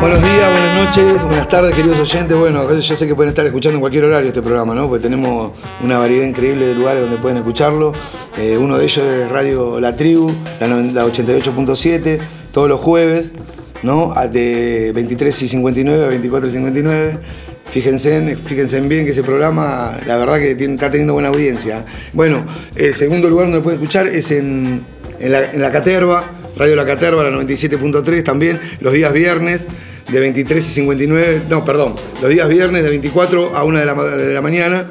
Buenos días, buenas noches, buenas tardes, queridos oyentes. Bueno, yo sé que pueden estar escuchando en cualquier horario este programa, ¿no? Porque tenemos una variedad increíble de lugares donde pueden escucharlo. Eh, uno de ellos es Radio La Tribu, la, la 88.7, todos los jueves, ¿no? De 23 y 59 a 24 y 59. Fíjense, en- fíjense bien que ese programa, la verdad que está teniendo buena audiencia. Bueno, el segundo lugar donde pueden escuchar es en, en la, en la Caterva, Radio La Caterva, la 97.3 también, los días viernes de 23 y 59, no, perdón, los días viernes de 24 a 1 de la, de la mañana.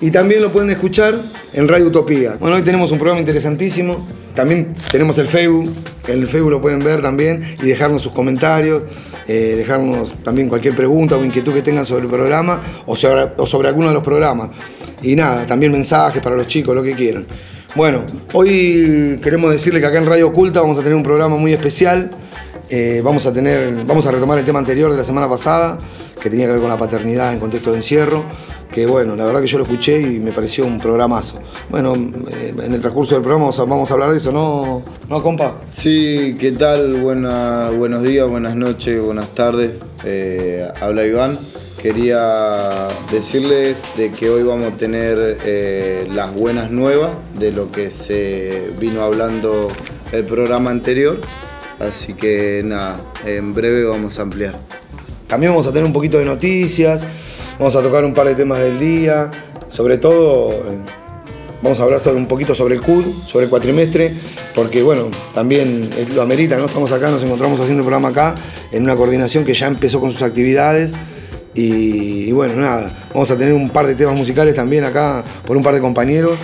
Y también lo pueden escuchar en Radio Utopía. Bueno, hoy tenemos un programa interesantísimo. También tenemos el Facebook. En el Facebook lo pueden ver también y dejarnos sus comentarios, eh, dejarnos también cualquier pregunta o inquietud que tengan sobre el programa o sobre, o sobre alguno de los programas. Y nada, también mensajes para los chicos, lo que quieran. Bueno, hoy queremos decirle que acá en Radio Oculta vamos a tener un programa muy especial. Eh, vamos a tener, vamos a retomar el tema anterior de la semana pasada, que tenía que ver con la paternidad en contexto de encierro, que bueno, la verdad que yo lo escuché y me pareció un programazo. Bueno, eh, en el transcurso del programa vamos a, hablar de eso, ¿no, ¿no compa? Sí, ¿qué tal? Buena- buenos días, buenas noches, buenas tardes. Eh, habla Iván. Quería decirles de que hoy vamos a tener las buenas nuevas de lo que se vino hablando el programa anterior. Así que nada, en breve vamos a ampliar. También vamos a tener un poquito de noticias, vamos a tocar un par de temas del día, sobre todo eh, vamos a hablar sobre un poquito sobre el CUD, sobre el cuatrimestre, porque bueno, también eh, lo amerita, ¿no? Estamos acá, nos encontramos haciendo el programa acá, en una coordinación que ya empezó con sus actividades. Y, y bueno, nada, vamos a tener un par de temas musicales también acá por un par de compañeros,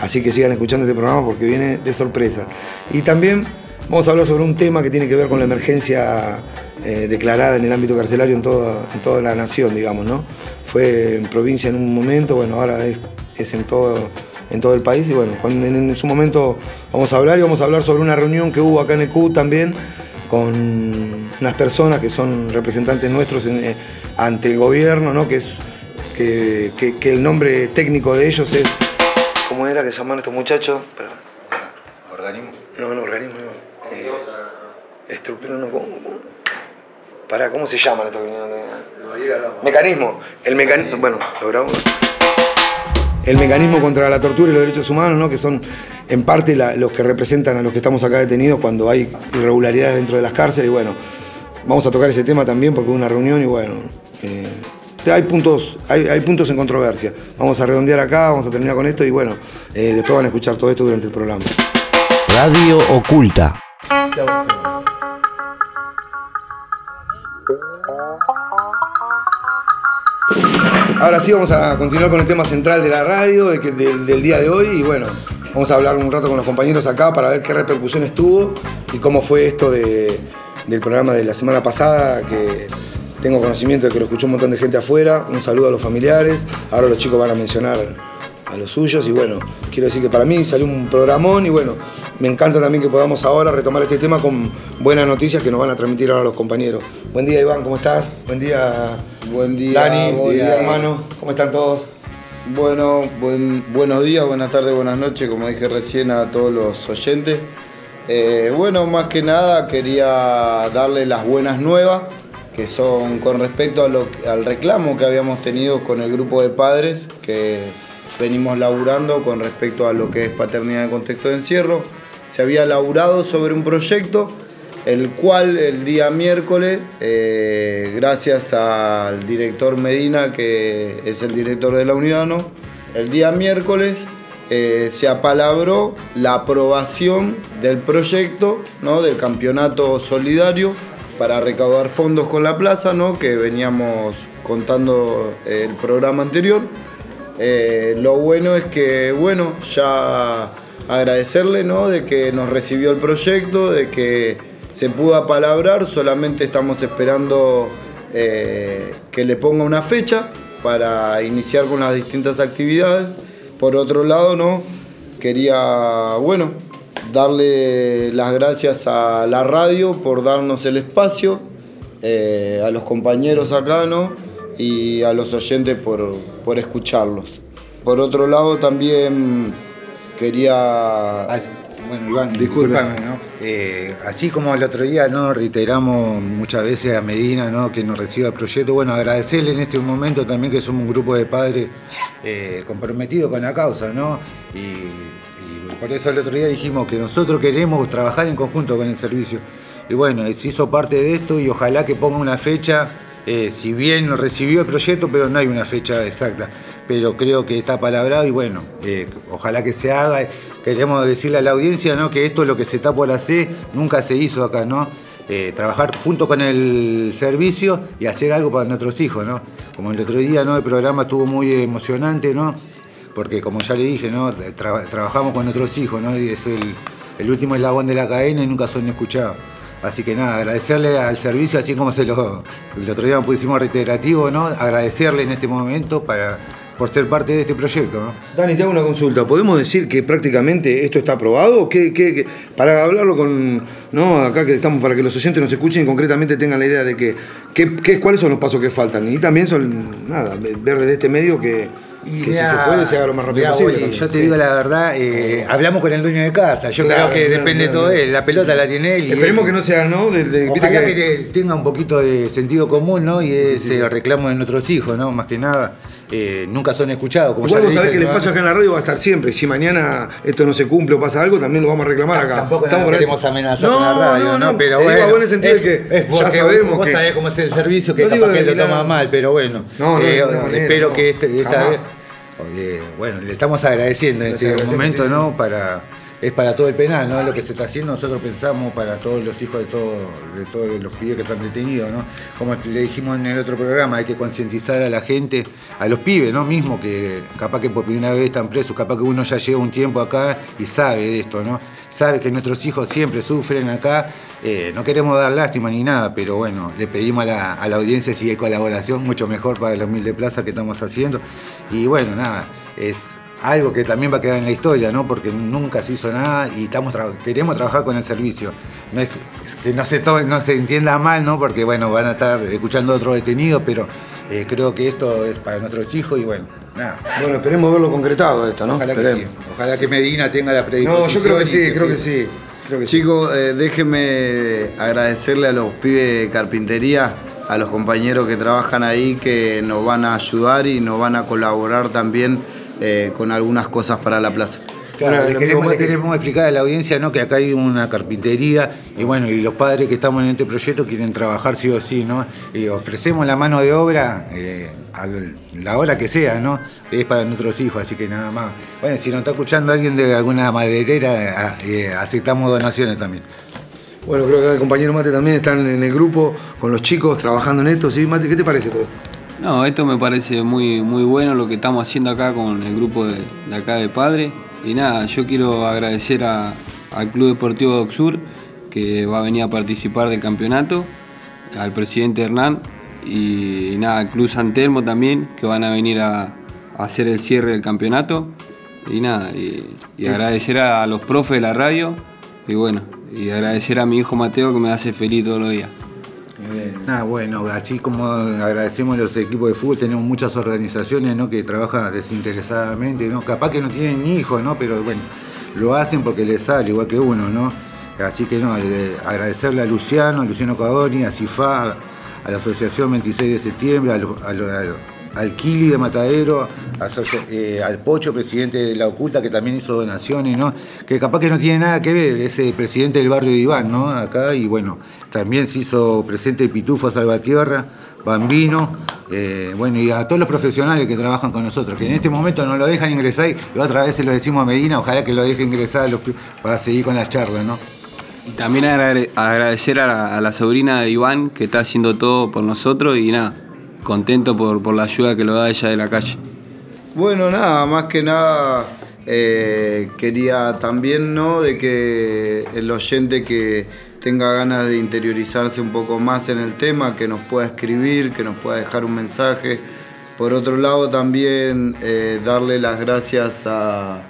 así que sigan escuchando este programa porque viene de sorpresa. Y también Vamos a hablar sobre un tema que tiene que ver con la emergencia eh, declarada en el ámbito carcelario en toda, en toda la nación, digamos, ¿no? Fue en provincia en un momento, bueno, ahora es, es en, todo, en todo el país y bueno, cuando en, en su momento vamos a hablar y vamos a hablar sobre una reunión que hubo acá en el CUT también con unas personas que son representantes nuestros en, eh, ante el gobierno, ¿no? Que, es, que, que- que el nombre técnico de ellos es... ¿Cómo era que se llaman estos muchachos? ¿Organismo? No, no, organismo no. Eh, estructura no. ¿cómo, cómo? Pará, ¿cómo se vinieron de- Mecanismo. El mecanismo. Bueno, lo grabamos. El mecanismo contra la tortura y los derechos humanos, ¿no? Que son en parte la- los que representan a los que estamos acá detenidos cuando hay irregularidades dentro de las cárceles. Y bueno, vamos a tocar ese tema también porque hubo una reunión y bueno. eh, hay puntos, hay, hay puntos en controversia. Vamos a redondear acá, vamos a terminar con esto y bueno, eh, después van a escuchar todo esto durante el programa. Radio Oculta. Ahora sí vamos a continuar con el tema central de la radio del, día de hoy y bueno, vamos a hablar un rato con los compañeros acá para ver qué repercusiones tuvo y cómo fue esto de- del programa de la semana pasada que tengo conocimiento de que lo escuchó un montón de gente afuera. Un saludo a los familiares. Ahora los chicos van a mencionar a los suyos y bueno, quiero decir que para mí salió un programón y bueno, me encanta también que podamos ahora retomar este tema con buenas noticias que nos van a transmitir ahora los compañeros. Buen día Iván, ¿cómo estás? Buen día Buen día, Dani, buen día hermano, ¿cómo están todos? Bueno, buen- buenos días, buenas tardes, buenas noches, como dije recién a todos los oyentes. Eh, bueno, más que nada quería darle las buenas nuevas, que son con respecto a lo al reclamo que habíamos tenido con el grupo de padres, que venimos laburando con respecto a lo que es paternidad en contexto de encierro. Se había laburado sobre un proyecto el cual el día miércoles, eh, gracias al director Medina, que es el director de la unidad, el día miércoles eh, se apalabró la aprobación del proyecto ¿no? del campeonato solidario para recaudar fondos con la plaza, ¿no? que veníamos contando eh, el programa anterior. Eh, lo bueno es que, bueno, ya agradecerle, ¿no? De que nos recibió el proyecto, de que se pudo apalabrar, solamente estamos esperando eh, que le ponga una fecha para iniciar con las distintas actividades. Por otro lado, ¿no? quería, bueno, darle las gracias a la radio por darnos el espacio, eh, a los compañeros acá, ¿no? Y a los oyentes por, por escucharlos. Por otro lado, también quería... Ah, Bueno, Iván, discúlpame, ¿no? Eh, así como el otro día no reiteramos muchas veces a Medina ¿no? que nos reciba el proyecto, bueno, agradecerle en este momento también que somos un grupo de padres eh, comprometidos con la causa, ¿no? Y, y por eso el otro día dijimos que nosotros queremos trabajar en conjunto con el servicio. Y bueno, se hizo parte de esto y ojalá que ponga una fecha eh, si bien recibió el proyecto, pero no hay una fecha exacta. Pero creo que está palabrado y bueno, eh, ojalá que se haga. Queremos decirle a la audiencia ¿no? que esto es lo que se está por hacer, nunca se hizo acá, ¿no? Eh, trabajar junto con el servicio y hacer algo para nuestros hijos, ¿no? Como el otro día, ¿no? El programa estuvo muy emocionante, ¿no? Porque como ya le dije, ¿no? Tra- trabajamos con nuestros hijos, ¿no? Y es el, el último eslabón de la cadena y nunca son escuchados. Así que nada, agradecerle al servicio, así como se lo, el otro día pusimos reiterativo, ¿no? Agradecerle en este momento para, por ser parte de este proyecto, ¿no? Dani, te hago una consulta. ¿Podemos decir que prácticamente esto está aprobado? ¿Qué, qué- para hablarlo con. ¿no? Acá que estamos para que los oyentes nos escuchen y concretamente tengan la idea de que, qué- qué- cuáles son los pasos que faltan. Y también son, nada, ver desde este medio que, que si se puede se haga lo más rápido posible. También. yo te Sí. digo la verdad, eh, hablamos con el dueño de casa. Yo Claro, creo que claro, depende claro. todo de él. La pelota la tiene él. y Esperemos él- que no sea, ¿no? De, de- Ojalá que- que, tenga un poquito de sentido común, ¿no? Y ese reclamo de nuestros hijos, ¿no? Más que nada, eh, nunca son escuchados. Como Igual vos sabés que el ¿no? espacio acá en la radio va a estar siempre. Si mañana esto no se cumple o pasa algo, también lo vamos a reclamar acá. Tampoco Estamos no queremos amenazar con la radio, ¿no? Pero Te digo bueno. a buen sentido es- que es ya sabemos vos sabés cómo es el servicio, que No capaz que lo toma mal, pero bueno. No, no, Eh, espero no. que este- esta vez. Porque, bueno, le estamos agradeciendo en este momento, ¿no? Para. Es para todo el penal, ¿no? Lo que se está haciendo, nosotros pensamos para todos los hijos de, todo, de todos los pibes que están detenidos, ¿no? Como le dijimos en el otro programa, hay que concientizar a la gente, a los pibes, ¿no? Mismo que capaz que por primera vez están presos, capaz que uno ya lleva un tiempo acá y sabe de esto, ¿no? Sabe que nuestros hijos siempre sufren acá. Eh, no queremos dar lástima ni nada, pero bueno, le pedimos a la, audiencia si hay colaboración, mucho mejor para la humilde plaza que estamos haciendo. Y bueno, nada, es algo que también va a quedar en la historia, ¿no? Porque nunca se hizo nada y estamos tra- queremos trabajar con el servicio. No es que, es que no, se to- no se entienda mal, ¿no? Porque bueno, van a estar escuchando a otros detenidos, pero eh, creo que esto es para nuestros hijos y bueno, nada. Bueno, esperemos verlo concretado esto, ¿no? Ojalá que sí. Ojalá que Medina tenga la predisposición. No, yo creo que y sí, creo que sí. Creo que sí. Chicos, eh, déjenme agradecerle a los pibes de carpintería, a los compañeros que trabajan ahí, que nos van a ayudar y nos van a colaborar también eh, con algunas cosas para la plaza. Claro, Bueno, lo queremos, le explicar a la audiencia ¿no? que acá hay una carpintería y bueno, y los padres que estamos en este proyecto quieren trabajar sí o sí, ¿no? Y ofrecemos la mano de obra eh, a la hora que sea, ¿no? Es para nuestros hijos, así que nada más. Bueno, si nos está escuchando alguien de alguna maderera, eh, aceptamos donaciones también. Bueno, creo que el compañero Mate también están en el grupo con los chicos trabajando en esto. ¿Sí, Mate? ¿Qué te parece todo esto? No, esto me parece muy, muy bueno lo que estamos haciendo acá con el grupo de, de acá de Padre. Y nada, yo quiero agradecer a- al Club Deportivo Docsur que va a venir a participar del campeonato, al presidente Hernán y, nada, al Club San Telmo también que van a venir a, a hacer el cierre del campeonato. Y nada, y, y agradecer a, los profes de la radio y bueno, y agradecer a mi hijo Mateo que me hace feliz todos los días. Nada, bueno, así como agradecemos a los equipos de fútbol, tenemos muchas organizaciones ¿no? que trabajan desinteresadamente, ¿no? Capaz que no tienen hijos, ¿no? Pero bueno, lo hacen porque les sale, igual que uno, ¿no? Así que no, agradecerle a Luciano, a Luciano Cadoni, a CIFA, a la Asociación 26 de septiembre, a lo- al Kili de Matadero, eh, al Pocho, presidente de la Oculta, que también hizo donaciones. Que capaz que no tiene nada que ver, es el presidente del barrio de Iván, ¿no? Acá, y bueno, también se hizo presente Pitufo Salvatierra, Bambino, eh, bueno, y a todos los profesionales que trabajan con nosotros, que en este momento no lo dejan ingresar, y otra vez se lo decimos a Medina, ojalá que lo deje ingresar para seguir con las charlas, ¿no? Y también agrade- agradecer a la, a la sobrina de Iván que está haciendo todo por nosotros y nada, contento por, por la ayuda que lo da ella de la calle. Bueno, nada, más que nada eh, quería también, ¿no? De que el oyente que tenga ganas de interiorizarse un poco más en el tema, que nos pueda escribir, que nos pueda dejar un mensaje. Por otro lado, también eh, darle las gracias a,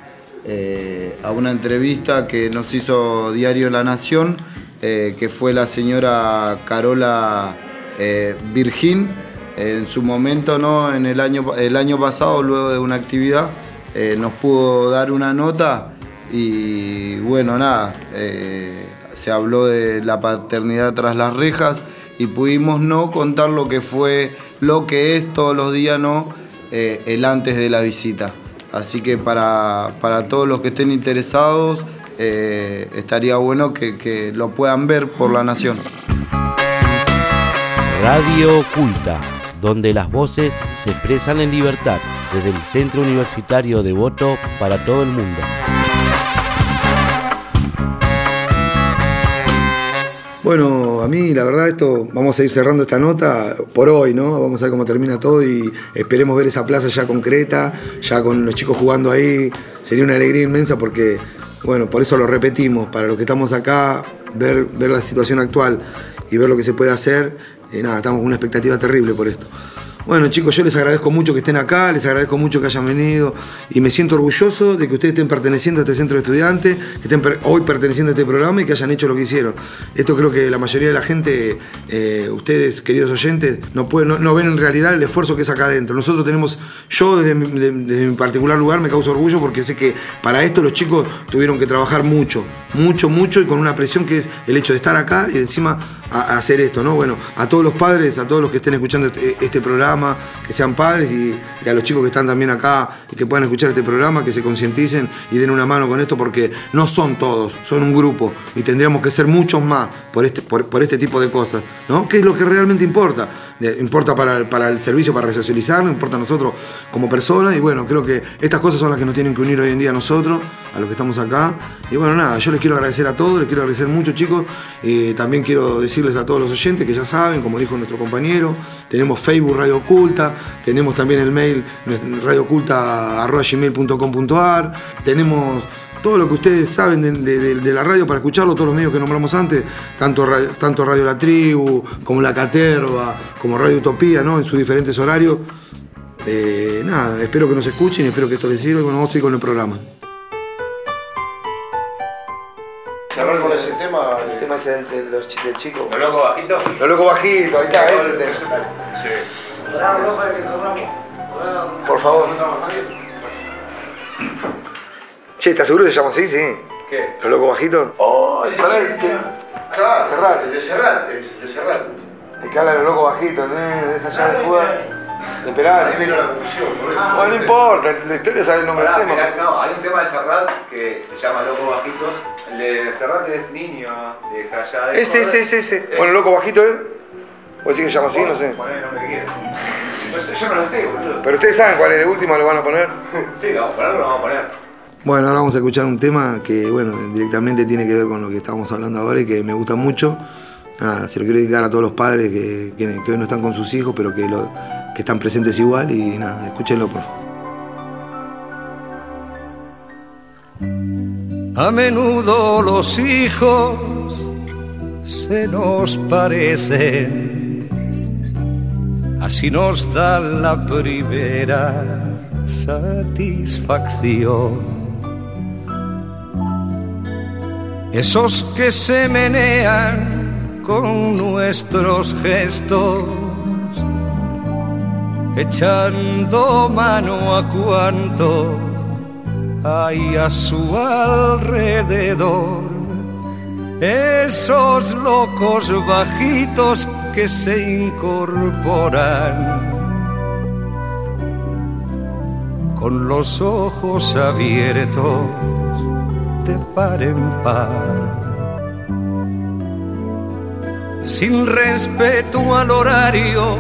eh, a, una entrevista que nos hizo Diario La Nación, que fue la señora Carola Virgin. En su momento, ¿no? en el año, el año pasado, luego de una actividad, nos pudo dar una nota y bueno, nada, se habló de la paternidad tras las rejas y pudimos no contar lo que fue, lo que es todos los días, ¿no? Eh, el antes de la visita. Así que para, todos los que estén interesados, eh, estaría bueno que, que lo puedan ver por la Nación. Radio Oculta, donde las voces se expresan en libertad, desde el Centro Universitario de Voto para todo el mundo. Bueno, a mí la verdad esto, vamos a ir cerrando esta nota por hoy, ¿no? Vamos a ver cómo termina todo y esperemos ver esa plaza ya concreta, ya con los chicos jugando ahí. Sería una alegría inmensa porque, bueno, por eso lo repetimos, para los que estamos acá, ver, ver la situación actual y ver lo que se puede hacer, y nada, estamos con una expectativa terrible por esto. Bueno, chicos, yo les agradezco mucho que estén acá, les agradezco mucho que hayan venido y me siento orgulloso de que ustedes estén perteneciendo a este centro de estudiantes, que estén hoy perteneciendo a este programa y que hayan hecho lo que hicieron. Esto creo que la mayoría de la gente, eh, ustedes, queridos oyentes, no, pueden, no, ven en realidad el esfuerzo que es acá adentro. Nosotros tenemos, yo desde mi, particular lugar me causa orgullo porque sé que para esto los chicos tuvieron que trabajar mucho, mucho, mucho y con una presión que es el hecho de estar acá y encima hacer esto, ¿no? Bueno, a todos los padres, a todos los que estén escuchando este, este programa, que sean padres y, a los chicos que están también acá y que puedan escuchar este programa, que se concienticen y den una mano con esto porque no son todos, son un grupo y tendríamos que ser muchos más por este, por, este tipo de cosas, ¿no? ¿Qué es lo que realmente importa? Importa para, para el servicio, para resocializar, importa a nosotros como personas y bueno, creo que estas cosas son las que nos tienen que unir hoy en día a nosotros, a los que estamos acá. Y bueno, nada, yo les quiero agradecer a todos, les quiero agradecer mucho chicos, y también quiero decirles a todos los oyentes que ya saben, como dijo nuestro compañero, tenemos Facebook Radio Oculta, tenemos también el mail radiooculta.gmail.com.ar, tenemos todo lo que ustedes saben de, la radio para escucharlo, todos los medios que nombramos antes, tanto Radio, tanto radio La Tribu, como La Caterva, como Radio Utopía, ¿no? en sus diferentes horarios. Eh, nada, espero que nos escuchen y espero que esto les sirva y bueno, vamos a ir con el programa. Cerrar con ese tema. El tema ese del, los, del chico. ¿Lo loco bajito? Lo loco bajito, ahí está, ese Sí. Por favor. Che, ¿estás seguro que se llama así? Sí. ¿Qué? ¿Los locos bajitos? Oh, Claro, cerrar. de cerrar, de cerrar. Te cala los locos bajitos, ¿no? Esa llave de jugar. De esperar. Ahí vino la confusión, por eso. Bueno, no importa, la historia sabe el nombre Pará, del tema. mirá, no, hay un tema de Serrat que se llama Locos Bajitos. El de Serrat es niño de de. Ese, ese, ese, ese. Bueno, loco bajito, ¿eh? ¿Vos decís que se llama así? No sé. Poné el nombre que quieras. No sé, yo no lo sé, boludo. Pero ustedes saben cuál es de última, lo van a poner. Sí, lo vamos a poner, lo vamos a poner. Bueno, ahora vamos a escuchar un tema que, bueno, directamente tiene que ver con lo que estábamos hablando ahora y que me gusta mucho. Nada, se lo quiero dedicar a todos los padres que, que, hoy no están con sus hijos, pero que, lo, que están presentes igual y nada, escúchenlo por favor. A menudo los hijos se nos parecen, así nos da la primera satisfacción. Esos que se menean con nuestros gestos, echando mano a cuanto hay a su alrededor. Esos locos bajitos que se incorporan con los ojos abiertos de par en par. Sin respeto al horario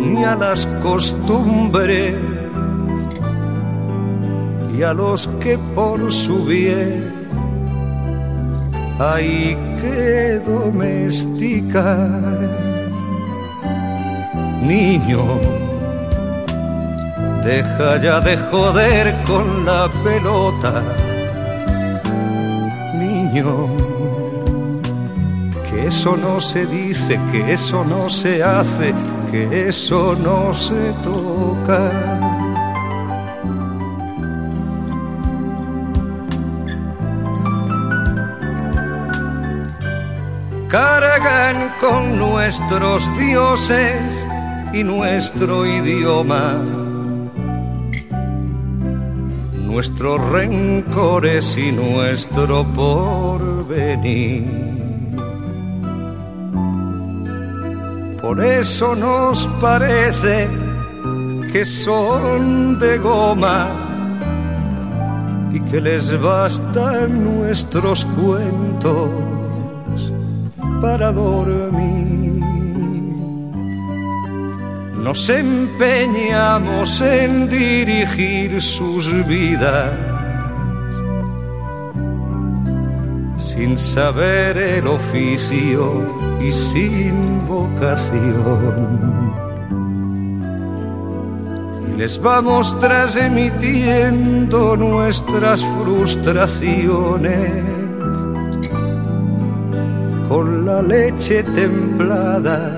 ni a las costumbres y a los que por su bien hay que domesticar. Niño, deja ya de joder con la pelota. Que eso no se dice, que eso no se hace, que eso no se toca. cargan con nuestros dioses y nuestro idioma, nuestros rencores y nuestro porvenir. Por eso nos parece que son de goma y que les bastan nuestros cuentos para dormir. Nos empeñamos en dirigir sus vidas sin saber el oficio y sin vocación. Y les vamos transmitiendo nuestras frustraciones con la leche templada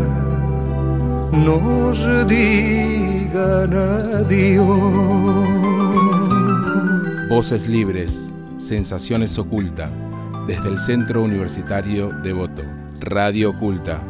nos digan adiós. Voces libres, sensaciones ocultas, desde el Centro Universitario de Voto, Radio Oculta.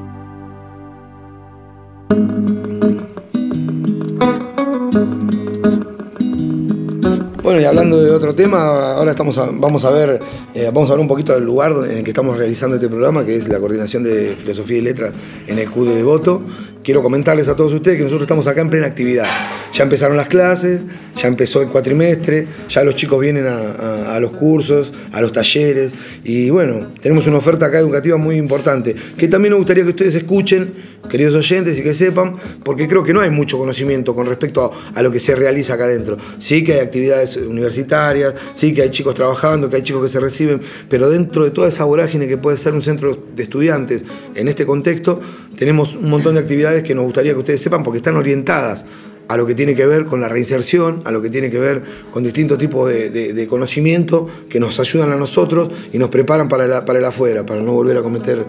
Bueno, y hablando de otro tema, ahora estamos vamos a ver eh, vamos a hablar un poquito del lugar en el que estamos realizando este programa, que es la coordinación de filosofía y letras en el CUDE de Voto. Quiero comentarles a todos ustedes que nosotros estamos acá en plena actividad. Ya empezaron las clases, ya empezó el cuatrimestre, ya los chicos vienen a, los cursos, a los talleres y bueno, tenemos una oferta acá educativa muy importante que también nos gustaría que ustedes escuchen, queridos oyentes, y que sepan, porque creo que no hay mucho conocimiento con respecto a, a lo que se realiza acá adentro. Sí que hay actividades universitarias, sí que hay chicos trabajando, que hay chicos que se reciben, pero dentro de toda esa vorágine que puede ser un centro de estudiantes en este contexto, tenemos un montón de actividades que nos gustaría que ustedes sepan porque están orientadas a lo que tiene que ver con la reinserción, a lo que tiene que ver con distintos tipos de, conocimiento que nos ayudan a nosotros y nos preparan para para el afuera, para no volver a cometer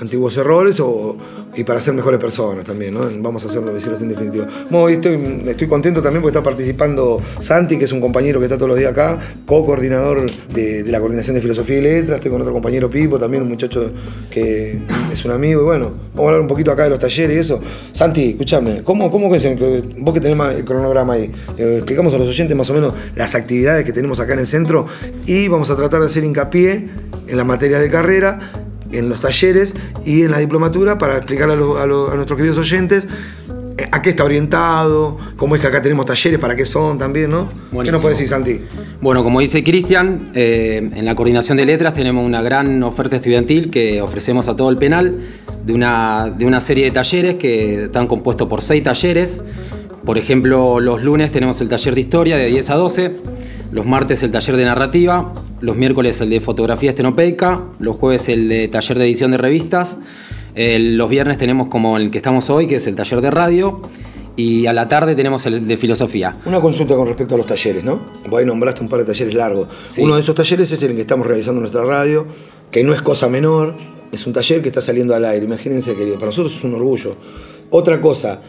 antiguos errores o, y para ser mejores personas también, ¿no? Vamos a hacerlo, decirlo en definitiva. Bueno, estoy, estoy contento también porque está participando Santi, que es un compañero que está todos los días acá, co-coordinador de, la coordinación de filosofía y letras, estoy con otro compañero Pipo, también un muchacho que es un amigo, y bueno, vamos a hablar un poquito acá de los talleres y eso. Santi, escúchame, ¿cómo, cómo es vos que tenés el cronograma ahí, eh, explicamos a los oyentes más o menos las actividades que tenemos acá en el centro y vamos a tratar de hacer hincapié en las materias de carrera en los talleres y en la diplomatura para explicarle a, nuestros queridos oyentes eh, a qué está orientado, cómo es que acá tenemos talleres, para qué son también, ¿no? ¿Qué nos puede decir, Santi? Bueno, como dice Cristian, eh, en la coordinación de letras tenemos una gran oferta estudiantil que ofrecemos a todo el penal de una, de una serie de talleres que están compuestos por seis talleres. Por ejemplo, los lunes tenemos el taller de historia de 10 a 12 los martes el taller de narrativa, los miércoles el de fotografía estenopeica, los jueves el de taller de edición de revistas, los viernes tenemos como el que estamos hoy, que es el taller de radio, y a la tarde tenemos el de filosofía. Una consulta con respecto a los talleres, ¿no? Vos ahí nombraste un par de talleres largos. Uno de esos talleres es el que estamos realizando en nuestra radio, que no es cosa menor, es un taller que está saliendo al aire. Imagínense, querido, para nosotros es un orgullo. Otra cosa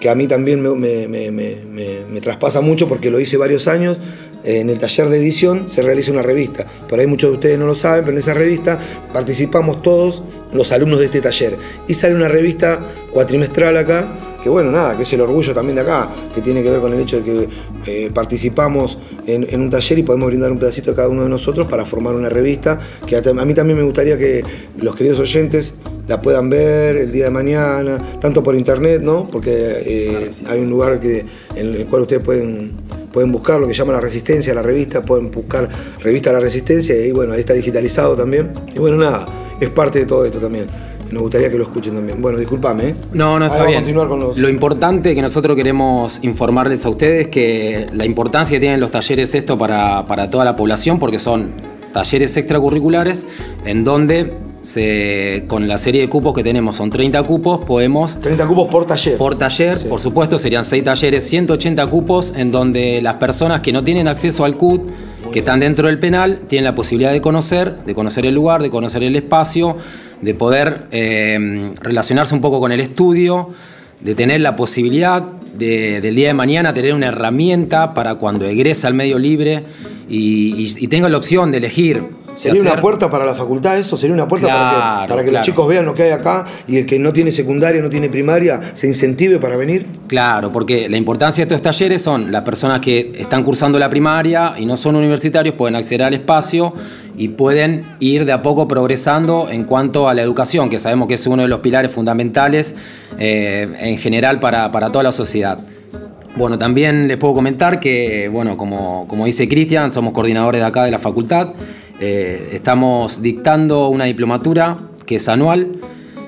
que a mí también me, me traspasa mucho porque lo hice varios años, en el taller de edición se realiza una revista. Por ahí muchos de ustedes no lo saben, pero en esa revista participamos todos los alumnos de este taller. Y sale una revista cuatrimestral acá, que bueno, nada, que es el orgullo también de acá, que tiene que ver con el hecho de que eh, participamos en, en un taller y podemos brindar un pedacito de cada uno de nosotros para formar una revista, que a, a mí también me gustaría que los queridos oyentes la puedan ver el día de mañana, tanto por internet, ¿no? Porque eh, hay un lugar que, en el cual ustedes pueden, pueden buscar lo que llama la resistencia, la revista, pueden buscar revista La Resistencia y bueno, ahí está digitalizado también. Y bueno, nada, es parte de todo esto también. Nos gustaría que lo escuchen también. Bueno, discúlpame. ¿eh? No, no, está Ahora vamos a bien. continuar con los- Lo importante que nosotros queremos informarles a ustedes que la importancia que tienen los talleres esto para, para toda la población, porque son talleres extracurriculares en donde se, con la serie de cupos que tenemos, son 30 cupos, podemos... 30 cupos por taller. Por taller, por supuesto, serían 6 talleres, 180 cupos, en donde las personas que no tienen acceso al CUT, que están dentro del penal, tienen la posibilidad de conocer, de conocer el lugar, de conocer el espacio, de poder eh, relacionarse un poco con el estudio, de tener la posibilidad de- del día de mañana tener una herramienta para cuando egrese al medio libre y, y- y tenga la opción de elegir. ¿Sería una puerta para la facultad eso? ¿Sería una puerta para que, Claro, para que los chicos vean lo que hay acá y el que no tiene secundaria, no tiene primaria, se incentive para venir? Claro, porque la importancia de estos talleres son las personas que están cursando la primaria y no son universitarios, pueden acceder al espacio y pueden ir de a poco progresando en cuanto a la educación, que sabemos que es uno de los pilares fundamentales eh, en general para, para toda la sociedad. Bueno, también les puedo comentar que, bueno, como, como dice Cristian, somos coordinadores de acá de la facultad. Eh, estamos dictando una diplomatura que es anual,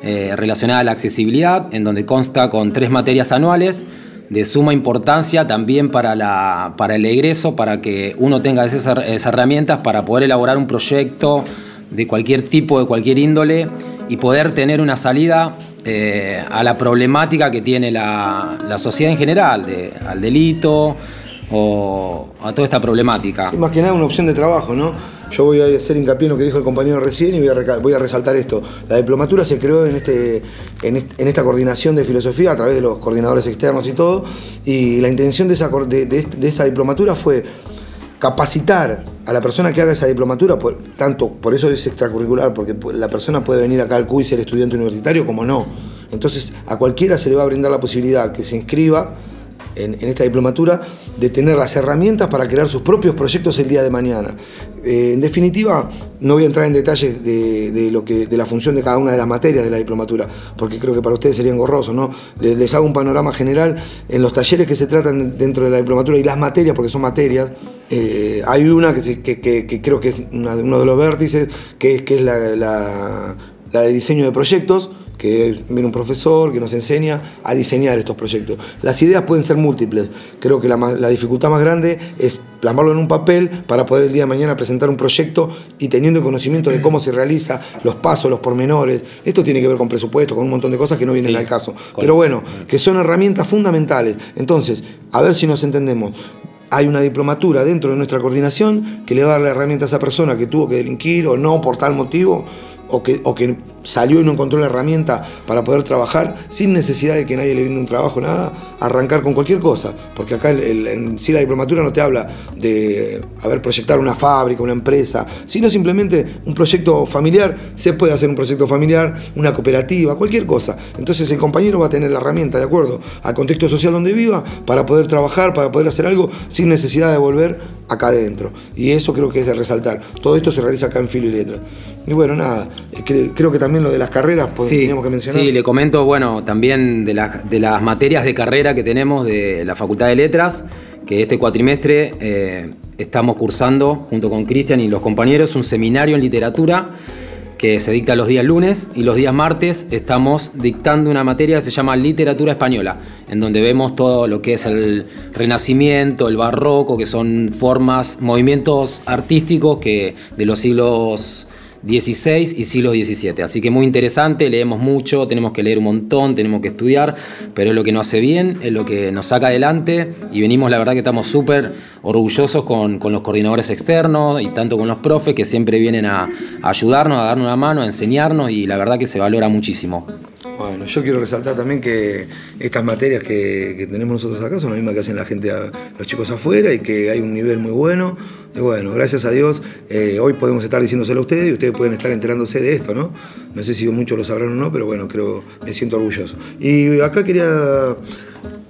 eh, relacionada a la accesibilidad, en donde consta con tres materias anuales de suma importancia también para, la, para el egreso, para que uno tenga esas, her- esas herramientas para poder elaborar un proyecto de cualquier tipo, de cualquier índole, y poder tener una salida eh, a la problemática que tiene la, la sociedad en general, al delito o a toda esta problemática. Sí, más que nada una opción de trabajo, ¿no? Yo voy a hacer hincapié en lo que dijo el compañero recién y voy a, resaltar esto. La diplomatura se creó en, este, en, est- en esta coordinación de filosofía a través de los coordinadores externos y todo, y la intención de, esa, de, de est- de esta diplomatura fue capacitar a la persona que haga esa diplomatura, por, tanto, por eso es extracurricular, porque la persona puede venir acá al CUI y ser estudiante universitario, como no. Entonces, a cualquiera se le va a brindar la posibilidad que se inscriba en, en esta diplomatura de tener las herramientas para crear sus propios proyectos el día de mañana. Eh, en definitiva, no voy a entrar en detalles de, lo que, de la función de cada una de las materias de la diplomatura, porque creo que para ustedes sería engorroso, ¿no? Les, hago un panorama general en los talleres que se tratan dentro de la diplomatura y las materias, porque son materias. eh, hay una que, creo que es uno de los vértices, que es, que es la de diseño de proyectos, que viene un profesor que nos enseña a diseñar estos proyectos. Las ideas pueden ser múltiples. Creo que la, dificultad más grande es plasmarlo en un papel para poder el día de mañana presentar un proyecto y teniendo conocimiento de cómo se realiza, los pasos, los pormenores. Esto tiene que ver con presupuesto, con un montón de cosas que no vienen Sí, al caso. Pero bueno, que son herramientas fundamentales. Entonces, a ver si nos entendemos. Hay una diplomatura dentro de nuestra coordinación que le va a dar la herramienta a esa persona que tuvo que delinquir o no por tal motivo, o que, o que salió y no encontró la herramienta para poder trabajar sin necesidad de que nadie le brinde un trabajo, nada, arrancar con cualquier cosa. Porque acá en sí la diplomatura no te habla de a ver, proyectar una fábrica, una empresa, sino simplemente un proyecto familiar. Se puede hacer un proyecto familiar, una cooperativa, cualquier cosa. Entonces el compañero va a tener la herramienta de acuerdo al contexto social donde viva para poder trabajar, para poder hacer algo sin necesidad de volver acá adentro. Y eso creo que es de resaltar. Todo esto se realiza acá en Filo y Letra. Y bueno, nada, eh, cre- creo que también lo de las carreras pues, Sí, teníamos que mencionar. sí, le comento, bueno, también de, las- de las materias de carrera que tenemos de la Facultad de Letras, que este cuatrimestre eh, estamos cursando junto con Cristian y los compañeros un seminario en literatura que se dicta los días lunes y los días martes estamos dictando una materia que se llama literatura española, en donde vemos todo lo que es el renacimiento, el barroco, que son formas, movimientos artísticos que de los siglos 16 y siglo XVII. Así que muy interesante, leemos mucho, tenemos que leer un montón, tenemos que estudiar, pero es lo que nos hace bien, es lo que nos saca adelante y venimos, la verdad que estamos súper orgullosos con, con los coordinadores externos y tanto con los profes que siempre vienen a, a ayudarnos, a darnos una mano, a enseñarnos y la verdad que se valora muchísimo. Bueno, yo quiero resaltar también que estas materias que, tenemos nosotros acá son las mismas que hacen la gente, a- los chicos afuera y que hay un nivel muy bueno. Y bueno, gracias a Dios, eh, hoy podemos estar diciéndoselo a ustedes y ustedes pueden estar enterándose de esto, ¿no? No sé si muchos lo sabrán o no, pero bueno, creo, me siento orgulloso. Y acá quería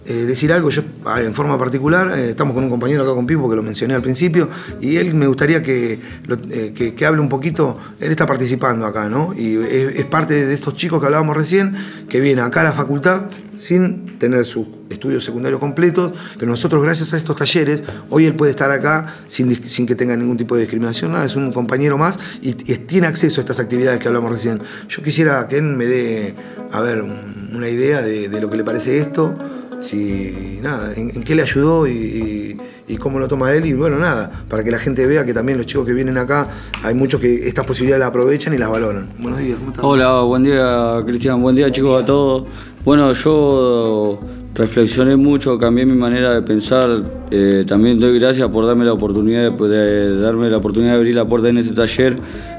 eh, decir algo, yo ah, en forma particular, eh, estamos con un compañero acá con Pipo que lo mencioné al principio, y él me gustaría que, lo- eh, que, que hable un poquito, él está participando acá, ¿no? Y es, es parte de estos chicos que hablábamos recién, que vienen acá a la facultad sin tener sus estudios secundarios completos, pero nosotros gracias a estos talleres, hoy él puede estar acá sin, sin que tenga ningún tipo de discriminación, nada, es un compañero más y, y tiene acceso a estas actividades que hablamos recién. Yo quisiera que él me dé, a ver, un- una idea de, de lo que le parece esto, si nada, en, en qué le ayudó y, y- y cómo lo toma él y bueno, nada, para que la gente vea que también los chicos que vienen acá, hay muchos que estas posibilidades las aprovechan y las valoran. Buenos días, ¿cómo estás? Hola, buen día Cristian, buen día chicos a todos. Bueno, yo reflexioné mucho, cambié mi manera de pensar. eh, también doy gracias por darme la oportunidad de, de darme la oportunidad de abrir la puerta en este taller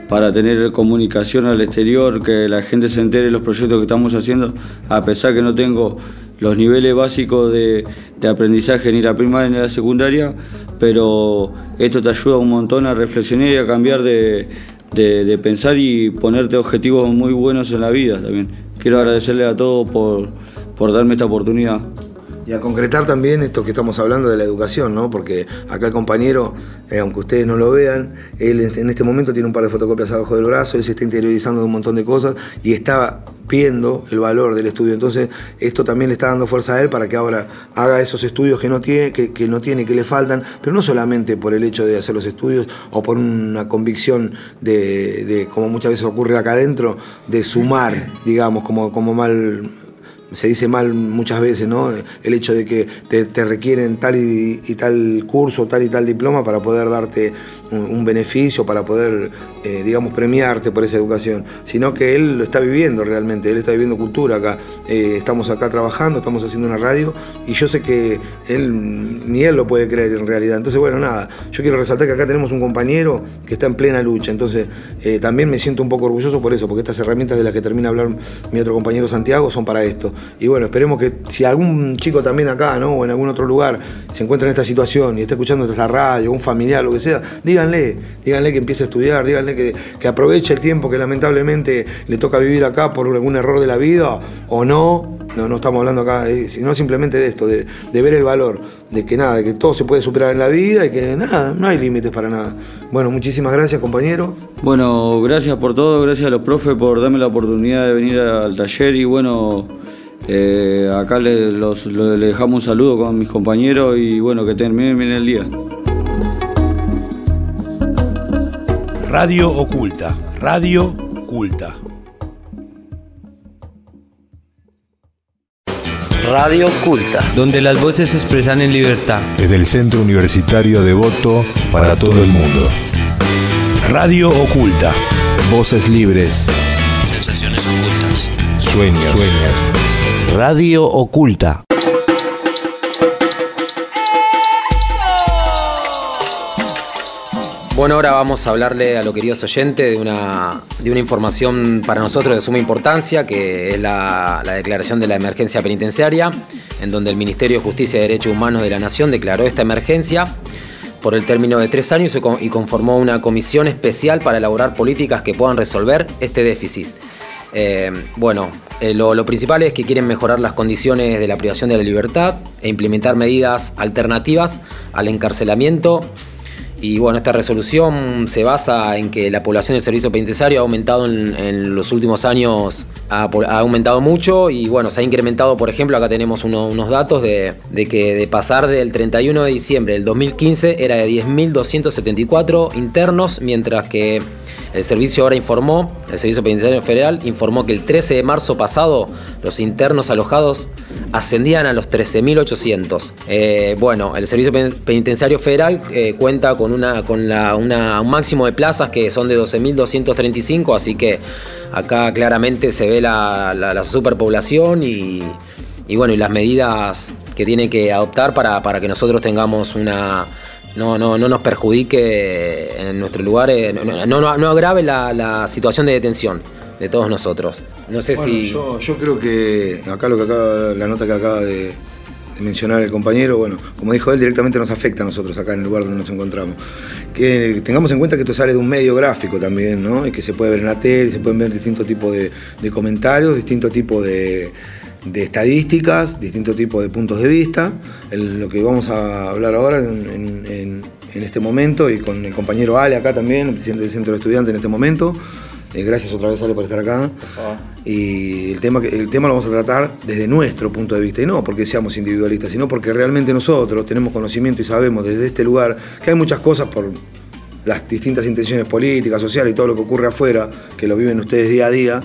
para tener comunicación al exterior, que la gente se entere de los proyectos que estamos haciendo, a pesar que no tengo los niveles básicos de, de aprendizaje ni la primaria ni la secundaria, pero esto te ayuda un montón a reflexionar y a cambiar de, de- pensar y ponerte objetivos muy buenos en la vida también. Quiero agradecerle a todos por, por darme esta oportunidad. Y a concretar también esto que estamos hablando de la educación, ¿no? Porque acá el compañero, eh, aunque ustedes no lo vean, él en este momento tiene un par de fotocopias abajo del brazo, él se está interiorizando de un montón de cosas y está viendo el valor del estudio. Entonces, esto también le está dando fuerza a él para que ahora haga esos estudios que no tiene, que, no tiene, que le faltan, pero no solamente por el hecho de hacer los estudios o por una convicción de, de, como muchas veces ocurre acá adentro, de sumar, digamos, como, como mal se dice mal muchas veces, ¿no? El hecho de que te, requieren tal y, tal curso, tal y tal diploma para poder darte un, beneficio, para poder, eh, digamos, premiarte por esa educación, sino que él lo está viviendo realmente, él está viviendo cultura acá. Eh, estamos acá trabajando, estamos haciendo una radio y yo sé que él, ni él lo puede creer en realidad. Entonces, bueno, nada, yo quiero resaltar que acá tenemos un compañero que está en plena lucha, entonces eh, también me siento un poco orgulloso por eso, porque estas herramientas de las que termina hablar mi otro compañero Santiago son para esto. Y bueno, esperemos que si algún chico también acá, ¿no? O en algún otro lugar se encuentra en esta situación y está escuchando esta radio, un familiar, lo que sea, díganle, díganle que empiece a estudiar, díganle que, que aproveche el tiempo que lamentablemente le toca vivir acá por algún error de la vida o no. No, no estamos hablando acá, eh, sino simplemente de esto, de, de ver el valor, de que nada, de que todo se puede superar en la vida y que nada, no hay límites para nada. Bueno, muchísimas gracias, compañero. Bueno, gracias por todo, gracias a los profes por darme la oportunidad de venir al taller y bueno, eh, acá le, los- lo- le dejamos un saludo con mis compañeros y bueno, que terminen bien el día. Radio Oculta, Radio Culta. Radio Culta, donde las voces se expresan en libertad. Desde el Centro Universitario de Voto para todo el mundo. Radio Oculta. Voces libres, Sensaciones ocultas. sueños, sueños. Radio Oculta. Bueno, ahora vamos a hablarle a los queridos oyentes de una, de una información para nosotros de suma importancia, que es la, la declaración de la emergencia penitenciaria, en donde el Ministerio de Justicia y Derechos Humanos de la Nación declaró esta emergencia por el término de tres años y conformó una comisión especial para elaborar políticas que puedan resolver este déficit. Eh, bueno, eh, lo, principal es que quieren mejorar las condiciones de la privación de la libertad e implementar medidas alternativas al encarcelamiento. Y bueno, esta resolución se basa en que la población del servicio penitenciario ha aumentado en, los últimos años, ha, aumentado mucho y bueno, se ha incrementado, por ejemplo, acá tenemos uno- unos datos de, de que de pasar del 31 de diciembre del 2015 era de 10.274 internos, mientras que el servicio ahora informó, el Servicio Penitenciario Federal informó que el 13 de marzo pasado los internos alojados ascendían a los 13.800. Eh, bueno, el Servicio Pen- Penitenciario Federal eh, cuenta con, una, con la- un máximo de plazas que son de 12.235, así que acá claramente se ve la superpoblación y, y bueno, y las medidas que tiene que adoptar para, para que nosotros tengamos una no, no, no nos perjudique en nuestro lugar, eh, no, no, no- agrave la, la situación de detención. de todos nosotros. No sé Bueno, si... yo, yo creo que acá lo que acaba, la nota que acaba de, de mencionar el compañero, bueno, como dijo él, directamente nos afecta a nosotros acá en el lugar donde nos encontramos. Que tengamos en cuenta que esto sale de un medio gráfico también, ¿no? Y que se puede ver en la tele, se pueden ver distintos tipos de, de comentarios, distintos tipos de, de estadísticas, distintos tipos de puntos de vista. El- lo que vamos a hablar ahora en, en- en- en este momento y con el compañero Ale acá también, el presidente del centro de estudiantes en este momento. Eh, gracias otra vez Ale por estar acá. Y el tema, el tema lo vamos a tratar desde nuestro punto de vista, y no porque seamos individualistas, sino porque realmente nosotros tenemos conocimiento y sabemos desde este lugar que hay muchas cosas por las distintas intenciones políticas, sociales y todo lo que ocurre afuera, que lo viven ustedes día a día.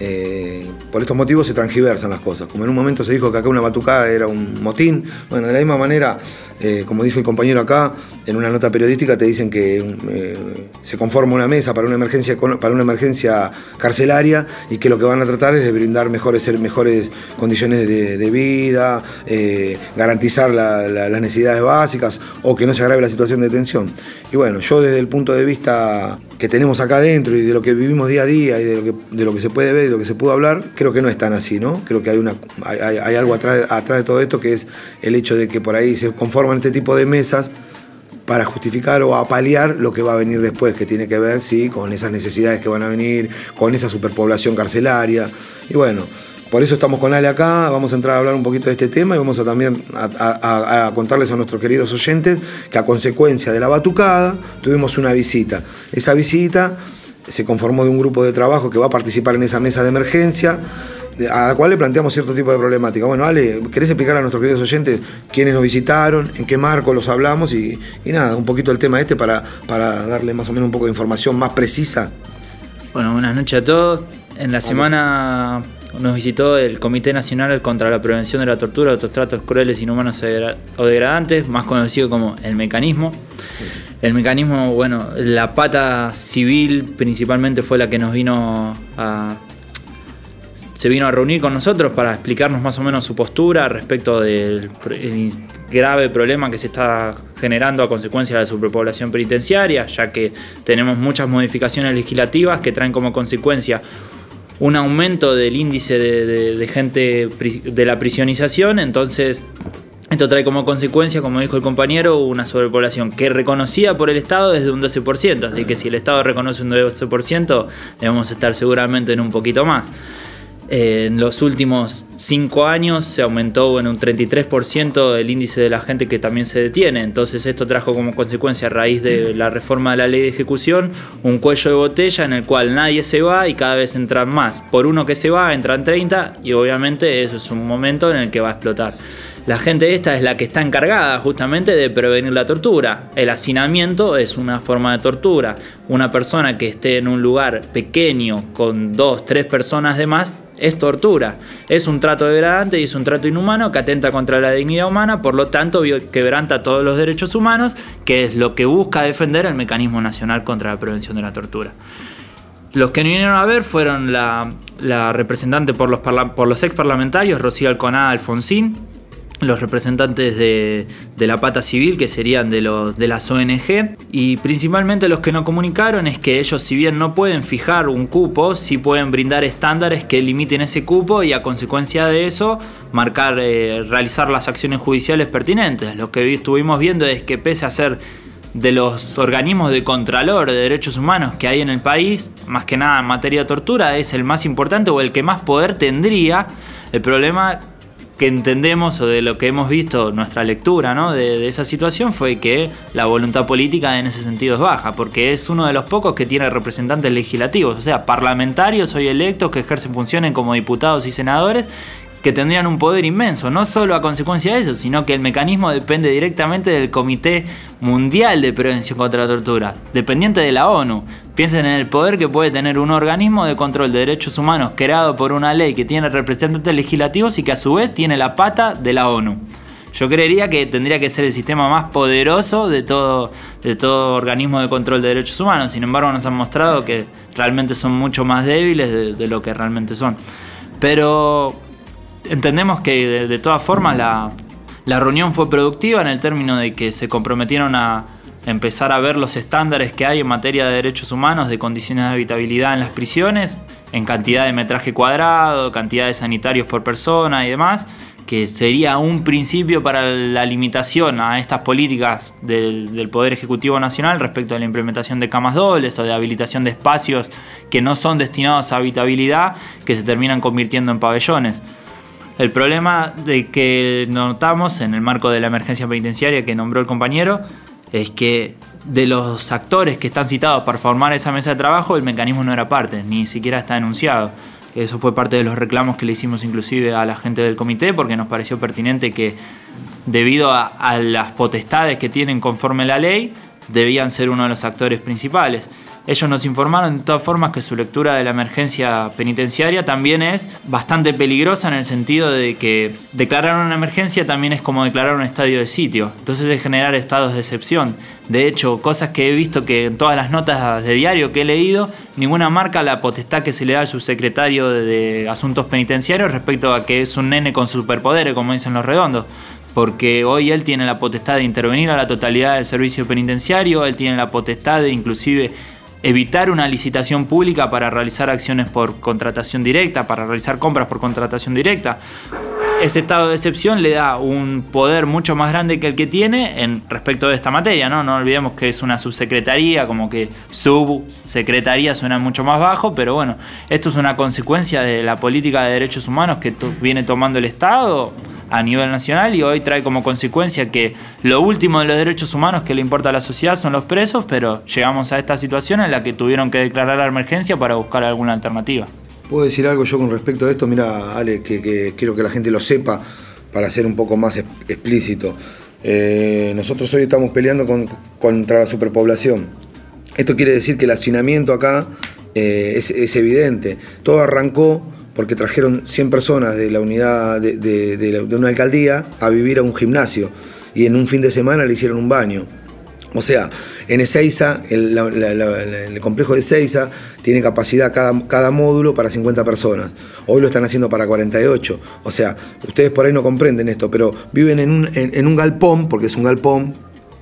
Eh, por estos motivos se transgiversan las cosas. Como en un momento se dijo que acá una batucada era un motín, bueno, de la misma manera, eh, como dijo el compañero acá, en una nota periodística te dicen que eh, se conforma una mesa para una emergencia para una emergencia carcelaria y que lo que van a tratar es de brindar mejores, mejores condiciones de, vida, eh, garantizar la- la- las necesidades básicas o que no se agrave la situación de tensión. Y bueno, yo desde el punto de vista que tenemos acá adentro y de lo que vivimos día a día y de lo que, se puede ver y lo que se pudo hablar, creo que no es tan así, ¿no? Creo que hay, una, hay, algo atrás, atrás de todo esto que es el hecho de que por ahí se conforman este tipo de mesas para justificar o apalear lo que va a venir después, que tiene que ver sí, con esas necesidades que van a venir, con esa superpoblación carcelaria. Y bueno, por eso estamos con Ale acá, vamos a entrar a hablar un poquito de este tema y vamos a también a, a- a contarles a nuestros queridos oyentes que a consecuencia de la batucada tuvimos una visita. Esa visita se conformó de un grupo de trabajo que va a participar en esa mesa de emergencia a la cual le planteamos cierto tipo de problemática. Bueno, Ale, ¿querés explicar a nuestros queridos oyentes quiénes nos visitaron, en qué marco los hablamos y, y nada, un poquito el tema este para, para darle más o menos un poco de información más precisa? Bueno, buenas noches a todos. En la semana nos visitó el Comité Nacional contra la Prevención de la Tortura, otros tratos crueles, inhumanos o degradantes, más conocido como el mecanismo. El mecanismo, bueno, la pata civil principalmente fue la que nos vino a... Se vino a reunir con nosotros para explicarnos más o menos su postura respecto del grave problema que se está generando a consecuencia de la superpoblación penitenciaria, ya que tenemos muchas modificaciones legislativas que traen como consecuencia un aumento del índice de, de- gente de la prisionización, entonces esto trae como consecuencia, como dijo el compañero, una sobrepoblación que reconocida por el Estado desde un 12%, así que si el Estado reconoce un 12%, debemos estar seguramente en un poquito más. En los últimos cinco años se aumentó en un 33% el índice de la gente que también se detiene. Entonces esto trajo como consecuencia a raíz de la reforma de la ley de ejecución un cuello de botella en el cual nadie se va y cada vez entran más. Por uno que se va entran 30 y obviamente eso es un momento en el que va a explotar. La gente esta es la que está encargada justamente de prevenir la tortura. El hacinamiento es una forma de tortura. Una persona que esté en un lugar pequeño con dos, tres personas de más es tortura. Es un trato degradante y es un trato inhumano que atenta contra la dignidad humana, por lo tanto quebranta todos los derechos humanos, que es lo que busca defender el Mecanismo Nacional contra la Prevención de la Tortura. Los que vinieron a ver fueron la, representante por los, por los ex parlamentarios, Rocío Alconá Alfonsín, los representantes de, de la pata civil, que serían de, los, de las ONG, y principalmente los que no comunicaron es que ellos, si bien no pueden fijar un cupo, sí pueden brindar estándares que limiten ese cupo y a consecuencia de eso marcar, eh, realizar las acciones judiciales pertinentes. Lo que vi- estuvimos viendo es que pese a ser de los organismos de contralor de derechos humanos que hay en el país, más que nada en materia de tortura, es el más importante o el que más poder tendría. El problema que entendemos o de lo que hemos visto, nuestra lectura ¿no? de, esa situación fue que la voluntad política en ese sentido es baja, porque es uno de los pocos que tiene representantes legislativos, o sea, parlamentarios hoy electos que ejercen funciones como diputados y senadores que tendrían un poder inmenso, no solo a consecuencia de eso, sino que el mecanismo depende directamente del Comité Mundial de Prevención contra la Tortura, dependiente de la ONU. Piensen en el poder que puede tener un organismo de control de derechos humanos creado por una ley que tiene representantes legislativos y que a su vez tiene la pata de la ONU. Yo creería que tendría que ser el sistema más poderoso de todo, de todo organismo de control de derechos humanos. Sin embargo, nos han mostrado que realmente son mucho más débiles de, de lo que realmente son. Pero entendemos que de, todas formas la, reunión fue productiva en el término de que se comprometieron a empezar a ver los estándares que hay en materia de derechos humanos, de condiciones de habitabilidad en las prisiones. en cantidad de metraje cuadrado, cantidad de sanitarios por persona y demás, que sería un principio para la limitación a estas políticas del, Poder Ejecutivo Nacional respecto a la implementación de camas dobles o de habilitación de espacios que no son destinados a habitabilidad, que se terminan convirtiendo en pabellones. El problema de que notamos en el marco de la emergencia penitenciaria que nombró el compañero es que de los actores que están citados para formar esa mesa de trabajo, el mecanismo no era parte, ni siquiera está denunciado. Eso fue parte de los reclamos que le hicimos inclusive a la gente del comité porque nos pareció pertinente que debido a, a las potestades que tienen conforme la ley, debían ser uno de los actores principales. Ellos nos informaron de todas formas que su lectura de la emergencia penitenciaria también es bastante peligrosa en el sentido de que declarar una emergencia también es como declarar un estadio de sitio. Entonces es generar estados de excepción. De hecho, cosas que he visto que en todas las notas de diario que he leído, ninguna marca la potestad que se le da al subsecretario de Asuntos Penitenciarios respecto a que es un nene con superpoderes, como dicen los redondos porque hoy él tiene la potestad de intervenir a la totalidad del servicio penitenciario, él tiene la potestad de inclusive evitar una licitación pública para realizar acciones por contratación directa, para realizar compras por contratación directa. Ese estado de excepción le da un poder mucho más grande que el que tiene en respecto de esta materia, ¿no? No olvidemos que es una subsecretaría, como que subsecretaría suena mucho más bajo, pero bueno, esto es una consecuencia de la política de derechos humanos que viene tomando el Estado a nivel nacional y hoy trae como consecuencia que lo último de los derechos humanos que le importa a la sociedad son los presos, pero llegamos a esta situación en la que tuvieron que declarar la emergencia para buscar alguna alternativa. ¿Puedo decir algo yo con respecto a esto? Mira, Ale, que, quiero que la gente lo sepa para ser un poco más explícito. Eh, nosotros hoy estamos peleando contra la superpoblación. Esto quiere decir que el hacinamiento acá eh, es, evidente. Todo arrancó porque trajeron 100 personas de la unidad de, una alcaldía a vivir a un gimnasio y en un fin de semana le hicieron un baño. O sea, en Ezeiza, el, complejo de Ezeiza tiene capacidad cada, cada, módulo para 50 personas. Hoy lo están haciendo para 48. O sea, ustedes por ahí no comprenden esto, pero viven en un, en un galpón, porque es un galpón,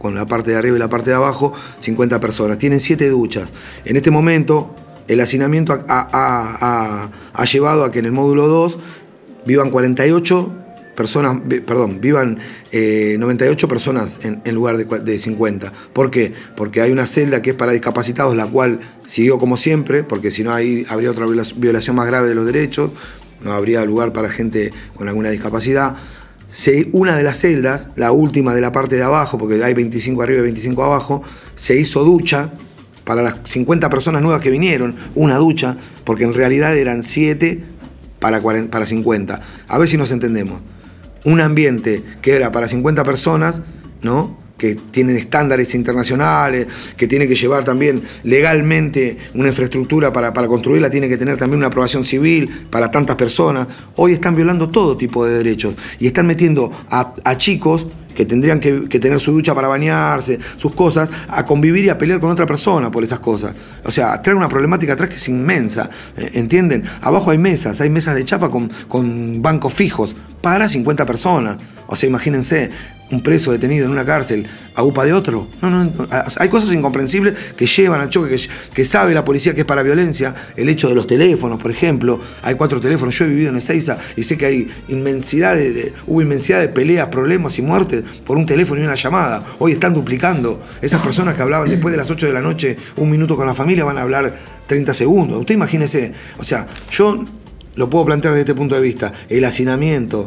con la parte de arriba y la parte de abajo, 50 personas. Tienen 7 duchas. En este momento, el hacinamiento ha, llevado a que en el módulo 2 vivan 48 personas, perdón, vivan 98 eh, personas en, lugar de, 50. ¿Por qué? Porque hay una celda que es para discapacitados, la cual siguió como siempre, porque si no ahí habría otra violación más grave de los derechos, no habría lugar para gente con alguna discapacidad. una de las celdas, la última de la parte de abajo, porque hay 25 arriba y 25 abajo, se hizo ducha para las 50 personas nuevas que vinieron, una ducha, porque en realidad eran 7 para, para 50. A ver si nos entendemos. Un ambiente que era para 50 personas, ¿no? que tienen estándares internacionales, que tiene que llevar también legalmente una infraestructura para, construirla, tiene que tener también una aprobación civil para tantas personas. Hoy están violando todo tipo de derechos y están metiendo a, a chicos que tendrían que, tener su ducha para bañarse, sus cosas, a convivir y a pelear con otra persona por esas cosas. O sea, trae una problemática atrás que es inmensa, eh, ¿entienden? Abajo hay mesas, hay mesas de chapa con, con bancos fijos para 50 personas. O sea, imagínense, un preso detenido en una cárcel a UPA de otro. No, no, hay cosas incomprensibles que llevan al choque, que, sabe la policía que es para violencia. El hecho de los teléfonos, por ejemplo. Hay cuatro teléfonos. Yo he vivido en Ezeiza y sé que hay inmensidad de, hubo inmensidad de peleas, problemas y muertes por un teléfono y una llamada. Hoy están duplicando. Esas personas que hablaban después de las 8 de la noche un minuto con la familia van a hablar 30 segundos. Usted imagínese, o sea, yo lo puedo plantear desde este punto de vista. El hacinamiento,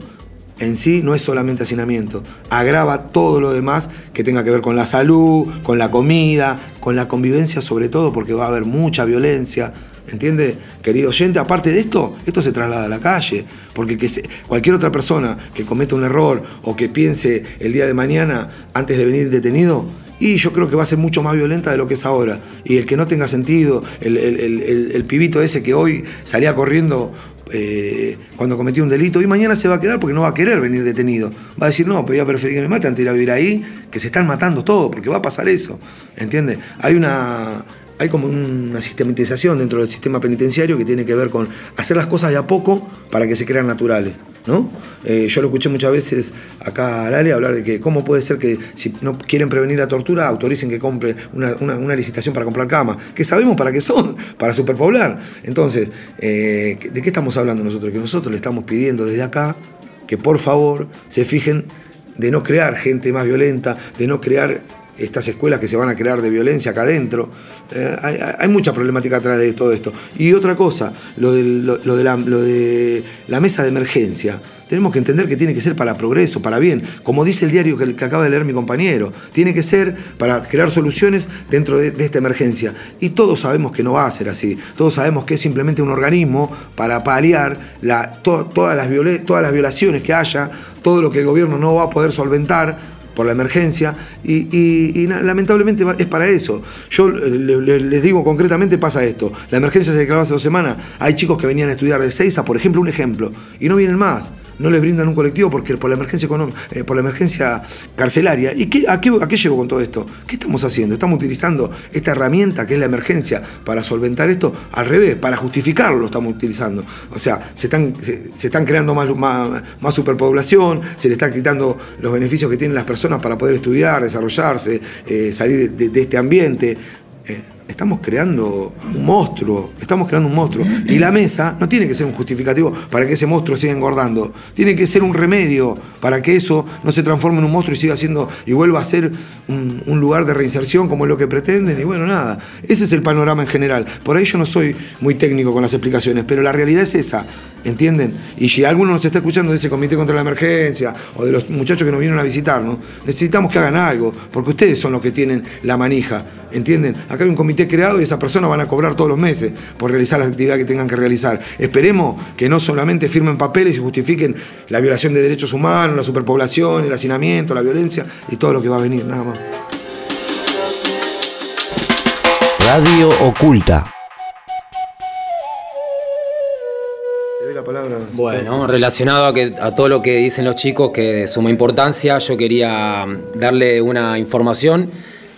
en sí no es solamente hacinamiento, agrava todo lo demás que tenga que ver con la salud, con la comida, con la convivencia sobre todo, porque va a haber mucha violencia. ¿Entiende, querido oyente? Aparte de esto, esto se traslada a la calle, porque que cualquier otra persona que cometa un error o que piense el día de mañana antes de venir detenido, y yo creo que va a ser mucho más violenta de lo que es ahora. Y el que no tenga sentido, el, el pibito ese que hoy salía corriendo eh, cuando cometió un delito y mañana se va a quedar porque no va a querer venir detenido. Va a decir, no, pero voy a preferir que me maten antes de ir a vivir ahí, que se están matando todos, porque va a pasar eso. ¿Entiendes? Hay una. Hay como una sistematización dentro del sistema penitenciario que tiene que ver con hacer las cosas de a poco para que se crean naturales. ¿no? Eh, yo lo escuché muchas veces acá a Lali hablar de que cómo puede ser que si no quieren prevenir la tortura autoricen que compre una, una- licitación para comprar cama, que sabemos para qué son, para superpoblar. Entonces, eh, ¿de qué estamos hablando nosotros? Que nosotros le estamos pidiendo desde acá que por favor se fijen de no crear gente más violenta, de no crear estas escuelas que se van a crear de violencia acá adentro. Eh, hay, mucha problemática atrás de todo esto. Y otra cosa, lo, de la, lo de la mesa de emergencia. Tenemos que entender que tiene que ser para progreso, para bien. Como dice el diario que, acaba de leer mi compañero, tiene que ser para crear soluciones dentro de, esta emergencia. Y todos sabemos que no va a ser así. Todos sabemos que es simplemente un organismo para paliar todas, las todas las violaciones que haya, todo lo que el gobierno no va a poder solventar por la emergencia y, y- y lamentablemente es para eso. Yo eh, le- le- les digo concretamente pasa esto. La emergencia se declaró hace dos semanas. Hay chicos que venían a estudiar de Seiza, por ejemplo, un ejemplo, y no vienen más. No les brindan un colectivo porque por la emergencia económica, eh, por la emergencia carcelaria. ¿Y qué, a, qué, a llevo con todo esto? ¿Qué estamos haciendo? Estamos utilizando esta herramienta que es la emergencia para solventar esto al revés, para justificarlo lo estamos utilizando. O sea, se están, se, están creando más, más, superpoblación, se le están quitando los beneficios que tienen las personas para poder estudiar, desarrollarse, eh, salir de, de este ambiente. Eh, estamos creando un monstruo, estamos creando un monstruo. Y la mesa no tiene que ser un justificativo para que ese monstruo siga engordando, tiene que ser un remedio para que eso no se transforme en un monstruo y siga siendo y vuelva a ser un, un lugar de reinserción como es lo que pretenden. Y bueno, nada, ese es el panorama en general. Por ahí yo no soy muy técnico con las explicaciones, pero la realidad es esa, ¿entienden? Y si alguno nos está escuchando de ese comité contra la emergencia o de los muchachos que nos vienen a visitarnos, necesitamos que hagan algo, porque ustedes son los que tienen la manija, ¿entienden? Acá hay un comité creado y esas personas van a cobrar todos los meses por realizar la actividad que tengan que realizar. Esperemos que no solamente firmen papeles y justifiquen la violación de derechos humanos, la superpoblación, el hacinamiento, la violencia y todo lo que va a venir, nada más. Radio Oculta. La palabra. Bueno, relacionado a, que, a todo lo que dicen los chicos, que de suma importancia, yo quería mm, darle una información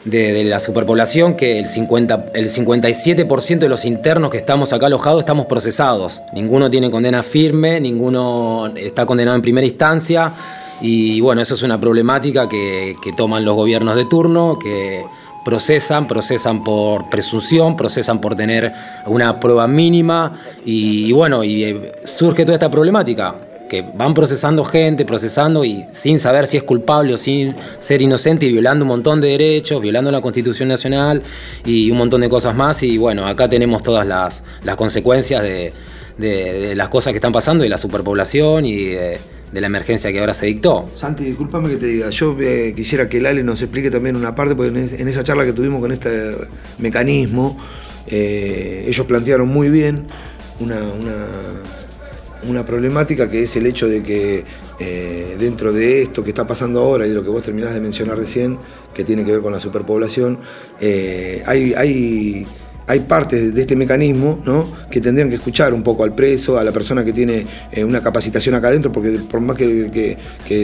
de, la superpoblación, que el, 50, el 57% de los internos que estamos acá alojados estamos procesados. Ninguno tiene condena firme, ninguno está condenado en primera instancia. Y bueno, eso es una problemática que, que toman los gobiernos de turno, que procesan, procesan por presunción, procesan por tener una prueba mínima y, bueno, y eh, surge toda esta problemática, que van procesando gente, procesando y sin saber si es culpable o sin ser inocente y violando un montón de derechos, violando la Constitución Nacional y un montón de cosas más. Y bueno, acá tenemos todas las, las consecuencias de, de- de las cosas que están pasando y la superpoblación y de, de la emergencia que ahora se dictó. Santi, discúlpame que te diga, yo eh, quisiera que Lale nos explique también una parte, porque en, es- en esa charla que tuvimos con este mecanismo, eh, ellos plantearon muy bien una, una, una problemática que es el hecho de que eh, dentro de esto que está pasando ahora y de lo que vos terminás de mencionar recién, que tiene que ver con la superpoblación, eh, hay, hay, hay partes de este mecanismo ¿no? que tendrían que escuchar un poco al preso, a la persona que tiene eh, una capacitación acá adentro, porque por más que,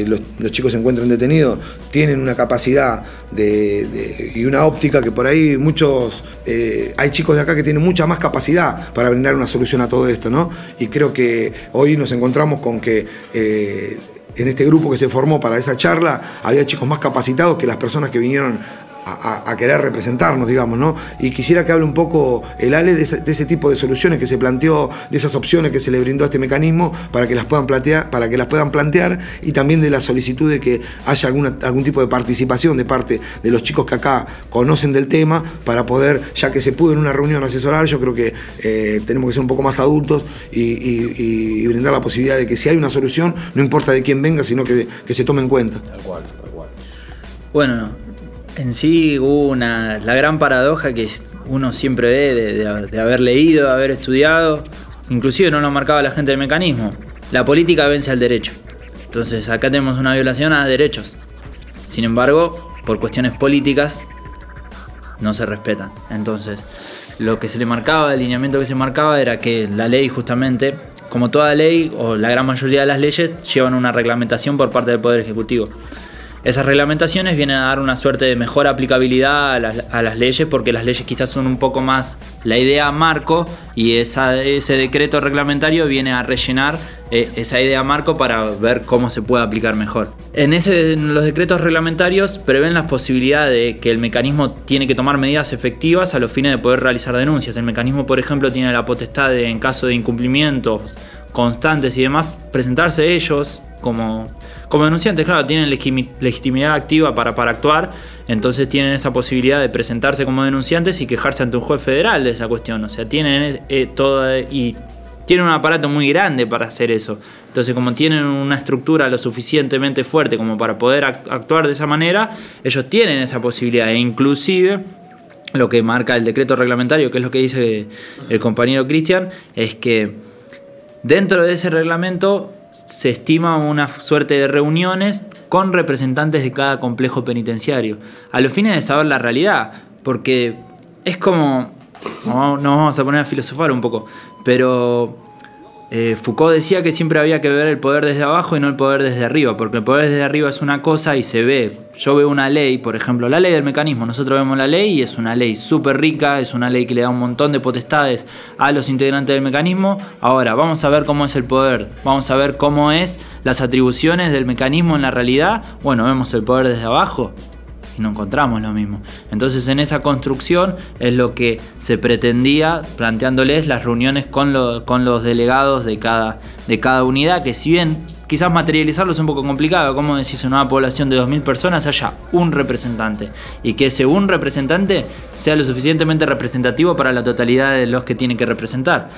los, chicos se encuentren detenidos, tienen una capacidad de- y una óptica que por ahí muchos, eh, hay chicos de acá que tienen mucha más capacidad para brindar una solución a todo esto, ¿no? Y creo que hoy nos encontramos con que eh, en este grupo que se formó para esa charla había chicos más capacitados que las personas que vinieron a, querer representarnos, digamos, ¿no? Y quisiera que hable un poco el Ale de ese, de ese tipo de soluciones que se planteó, de esas opciones que se le brindó a este mecanismo para que las puedan plantear, para que las puedan plantear y también de la solicitud de que haya alguna, algún tipo de participación de parte de los chicos que acá conocen del tema para poder, ya que se pudo en una reunión asesorar, yo creo que eh, tenemos que ser un poco más adultos y, brindar la posibilidad de que si hay una solución, no importa de quién venga, sino que, se tome en cuenta. Bueno, en sí hubo una, la gran paradoja que uno siempre ve de, haber leído, de haber estudiado, inclusive no lo marcaba la gente del mecanismo. La política vence al derecho. Entonces acá tenemos una violación a derechos. Sin embargo, por cuestiones políticas no se respetan. Entonces, lo que se le marcaba, el lineamiento que se marcaba era que la ley justamente, como toda ley o la gran mayoría de las leyes, llevan una reglamentación por parte del Poder Ejecutivo. Esas reglamentaciones vienen a dar una suerte de mejor aplicabilidad a las, leyes porque las leyes quizás son un poco más la idea marco y ese decreto reglamentario viene a rellenar eh, esa idea marco para ver cómo se puede aplicar mejor. En, ese, los decretos reglamentarios prevén las posibilidades de que el mecanismo tiene que tomar medidas efectivas a los fines de poder realizar denuncias. El mecanismo, por ejemplo, tiene la potestad de, en caso de incumplimientos constantes y demás, presentarse ellos como, como denunciantes, claro, tienen legitimidad activa para, para actuar, entonces tienen esa posibilidad de presentarse como denunciantes y quejarse ante un juez federal de esa cuestión. O sea, tienen eh, toda y tienen un aparato muy grande para hacer eso. Entonces, como tienen una estructura lo suficientemente fuerte como para poder actuar de esa manera, ellos tienen esa posibilidad. E inclusive, lo que marca el decreto reglamentario, que es lo que dice el compañero Cristian, es que dentro de ese reglamento se estima una suerte de reuniones con representantes de cada complejo penitenciario, a los fines de saber la realidad, porque es como, nos vamos a poner a filosofar un poco, pero eh, Foucault decía que siempre había que ver el poder desde abajo y no el poder desde arriba, porque el poder desde arriba es una cosa y se ve. Yo veo una ley, por ejemplo, la ley del mecanismo, nosotros vemos la ley y es una ley súper rica, es una ley que le da un montón de potestades a los integrantes del mecanismo. Ahora, vamos a ver cómo es el poder, vamos a ver cómo es las atribuciones del mecanismo en la realidad. Bueno, vemos el poder desde abajo, y no encontramos lo mismo. Entonces en esa construcción es lo que se pretendía planteándoles las reuniones con, con los delegados de cada, de cada unidad, que si bien quizás materializarlo es un poco complicado, como decís, una población de 2.000 personas haya un representante y que ese un representante sea lo suficientemente representativo para la totalidad de los que tiene que representar.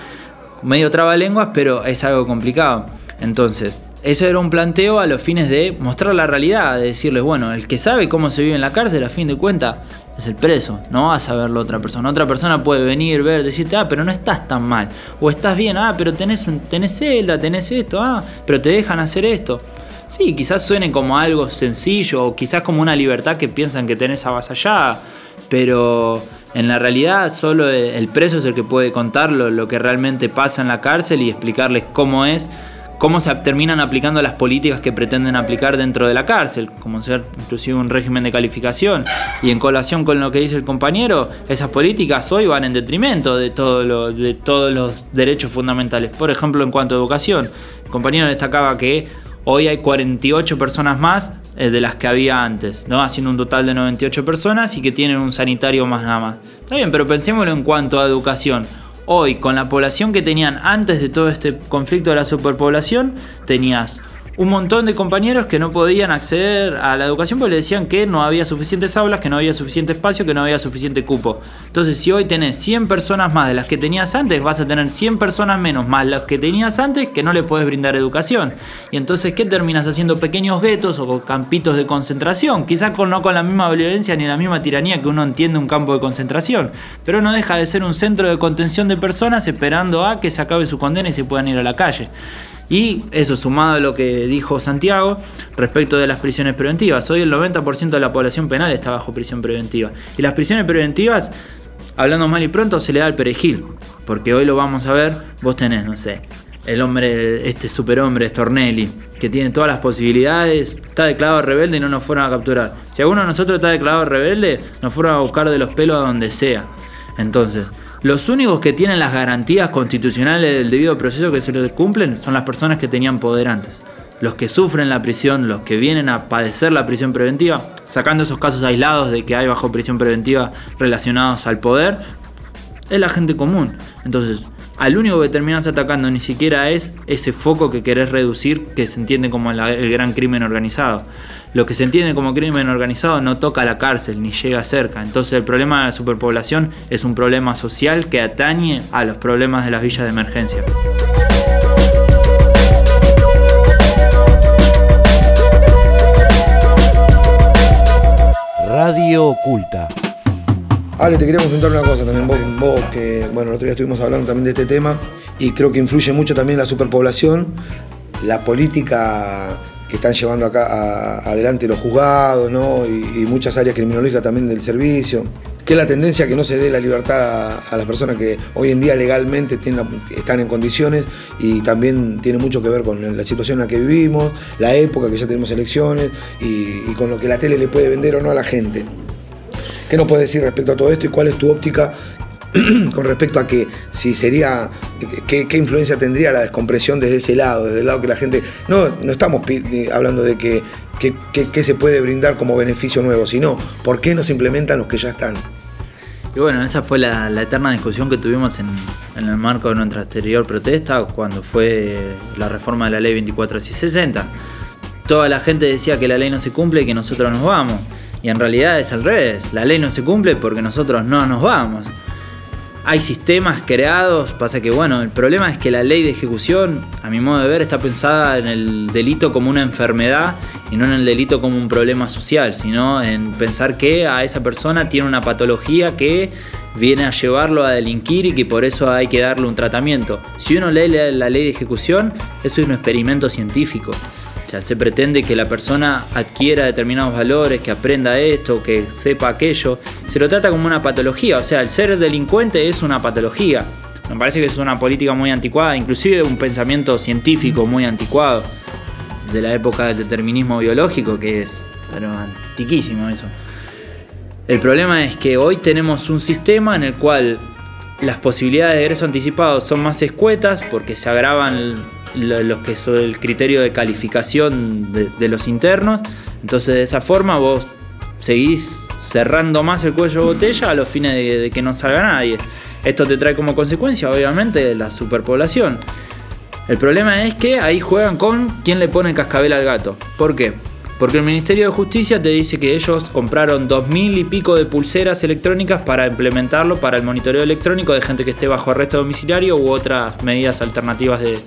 Medio traba lenguas, pero es algo complicado. Entonces, eso era un planteo a los fines de mostrar la realidad, de decirles, bueno, el que sabe cómo se vive en la cárcel, a fin de cuentas, es el preso, no va a saberlo otra persona. Otra persona puede venir, ver, decirte, ah, pero no estás tan mal. O estás bien, ah, pero tenés, un, tenés celda, tenés esto, ah, pero te dejan hacer esto. Sí, quizás suene como algo sencillo, o quizás como una libertad que piensan que tenés avasallada, pero en la realidad solo el preso es el que puede contar lo que realmente pasa en la cárcel y explicarles cómo es cómo se terminan aplicando las políticas que pretenden aplicar dentro de la cárcel, como ser inclusive un régimen de calificación. Y en colación con lo que dice el compañero, esas políticas hoy van en detrimento de, de todos los derechos fundamentales. Por ejemplo, en cuanto a educación, el compañero destacaba que hoy hay 48 personas más eh, de las que había antes, ¿no? haciendo un total de 98 personas y que tienen un sanitario más nada más. Está bien, pero pensémoslo en cuanto a educación. Hoy, con la población que tenían antes de todo este conflicto de la superpoblación, tenías un montón de compañeros que no podían acceder a la educación porque le decían que no había suficientes aulas, que no había suficiente espacio, que no había suficiente cupo. Entonces, si hoy tenés 100 personas más de las que tenías antes, vas a tener 100 personas menos más las que tenías antes que no le puedes brindar educación. Y entonces, ¿qué terminas haciendo? Pequeños guetos o campitos de concentración. Quizás no con la misma violencia ni la misma tiranía que uno entiende un campo de concentración. Pero no deja de ser un centro de contención de personas esperando a que se acabe su condena y se puedan ir a la calle. Y eso sumado a lo que dijo Santiago respecto de las prisiones preventivas. Hoy el 90% de la población penal está bajo prisión preventiva. Y las prisiones preventivas, hablando mal y pronto, se le da al perejil. Porque hoy lo vamos a ver, vos tenés, no sé, el hombre, este superhombre, Stornelli, que tiene todas las posibilidades, está declarado rebelde y no nos fueron a capturar. Si alguno de nosotros está declarado rebelde, nos fueron a buscar de los pelos a donde sea. Entonces, los únicos que tienen las garantías constitucionales del debido proceso que se les cumplen son las personas que tenían poder antes. Los que sufren la prisión, los que vienen a padecer la prisión preventiva, sacando esos casos aislados de que hay bajo prisión preventiva relacionados al poder, es la gente común. Entonces, al único que terminas atacando ni siquiera es ese foco que querés reducir, que se entiende como el gran crimen organizado. Lo que se entiende como crimen organizado no toca la cárcel ni llega cerca. Entonces el problema de la superpoblación es un problema social que atañe a los problemas de las villas de emergencia. Radio Oculta. Ale, te quería consultar una cosa también, vos, que, bueno, el otro día estuvimos hablando también de este tema y creo que influye mucho también la superpoblación, la política que están llevando acá adelante los juzgados, ¿no? Y, muchas áreas criminológicas también del servicio. que es la tendencia que no se dé la libertad a, las personas que hoy en día legalmente la- están en condiciones y también tiene mucho que ver con la situación en la que vivimos, la época que ya tenemos elecciones y con lo que la tele le puede vender o no a la gente. ¿Qué nos puedes decir respecto a todo esto y cuál es tu óptica con respecto a que si sería, qué, qué influencia tendría la descompresión desde ese lado, desde el lado que la gente, no, no estamos hablando de que- que- que se puede brindar como beneficio nuevo, sino por qué no se implementan los que ya están. Y bueno, esa fue la, la eterna discusión que tuvimos en, en el marco de nuestra anterior protesta, cuando fue la reforma de la ley 24660. Toda la gente decía que la ley no se cumple y que nosotros nos vamos. Y en realidad es al revés, la ley no se cumple porque nosotros no nos vamos. Hay sistemas creados, pasa que bueno, el problema es que la ley de ejecución, a mi modo de ver, está pensada en el delito como una enfermedad y no en el delito como un problema social, sino en pensar que a esa persona tiene una patología que viene a llevarlo a delinquir y que por eso hay que darle un tratamiento. Si uno lee la, ley de ejecución, eso es un experimento científico. Se pretende que la persona adquiera determinados valores, que aprenda esto, que sepa aquello. Se lo trata como una patología. O sea, el ser delincuente es una patología. Me parece que es una política muy anticuada, inclusive un pensamiento científico muy anticuado de la época del determinismo biológico, que es pero antiquísimo eso. El problema es que hoy tenemos un sistema en el cual las posibilidades de egreso anticipado son más escuetas porque se agravan lo, lo que es el criterio de calificación de, de los internos. Entonces de esa forma vos seguís cerrando más el cuello de botella a los fines de, de que no salga nadie. Esto te trae como consecuencia obviamente la superpoblación. El problema es que ahí juegan con quién le pone el cascabel al gato. ¿Por qué? Porque el Ministerio de Justicia te dice que ellos compraron dos mil y pico de pulseras electrónicas para implementarlo para el monitoreo electrónico de gente que esté bajo arresto domiciliario u otras medidas alternativas de,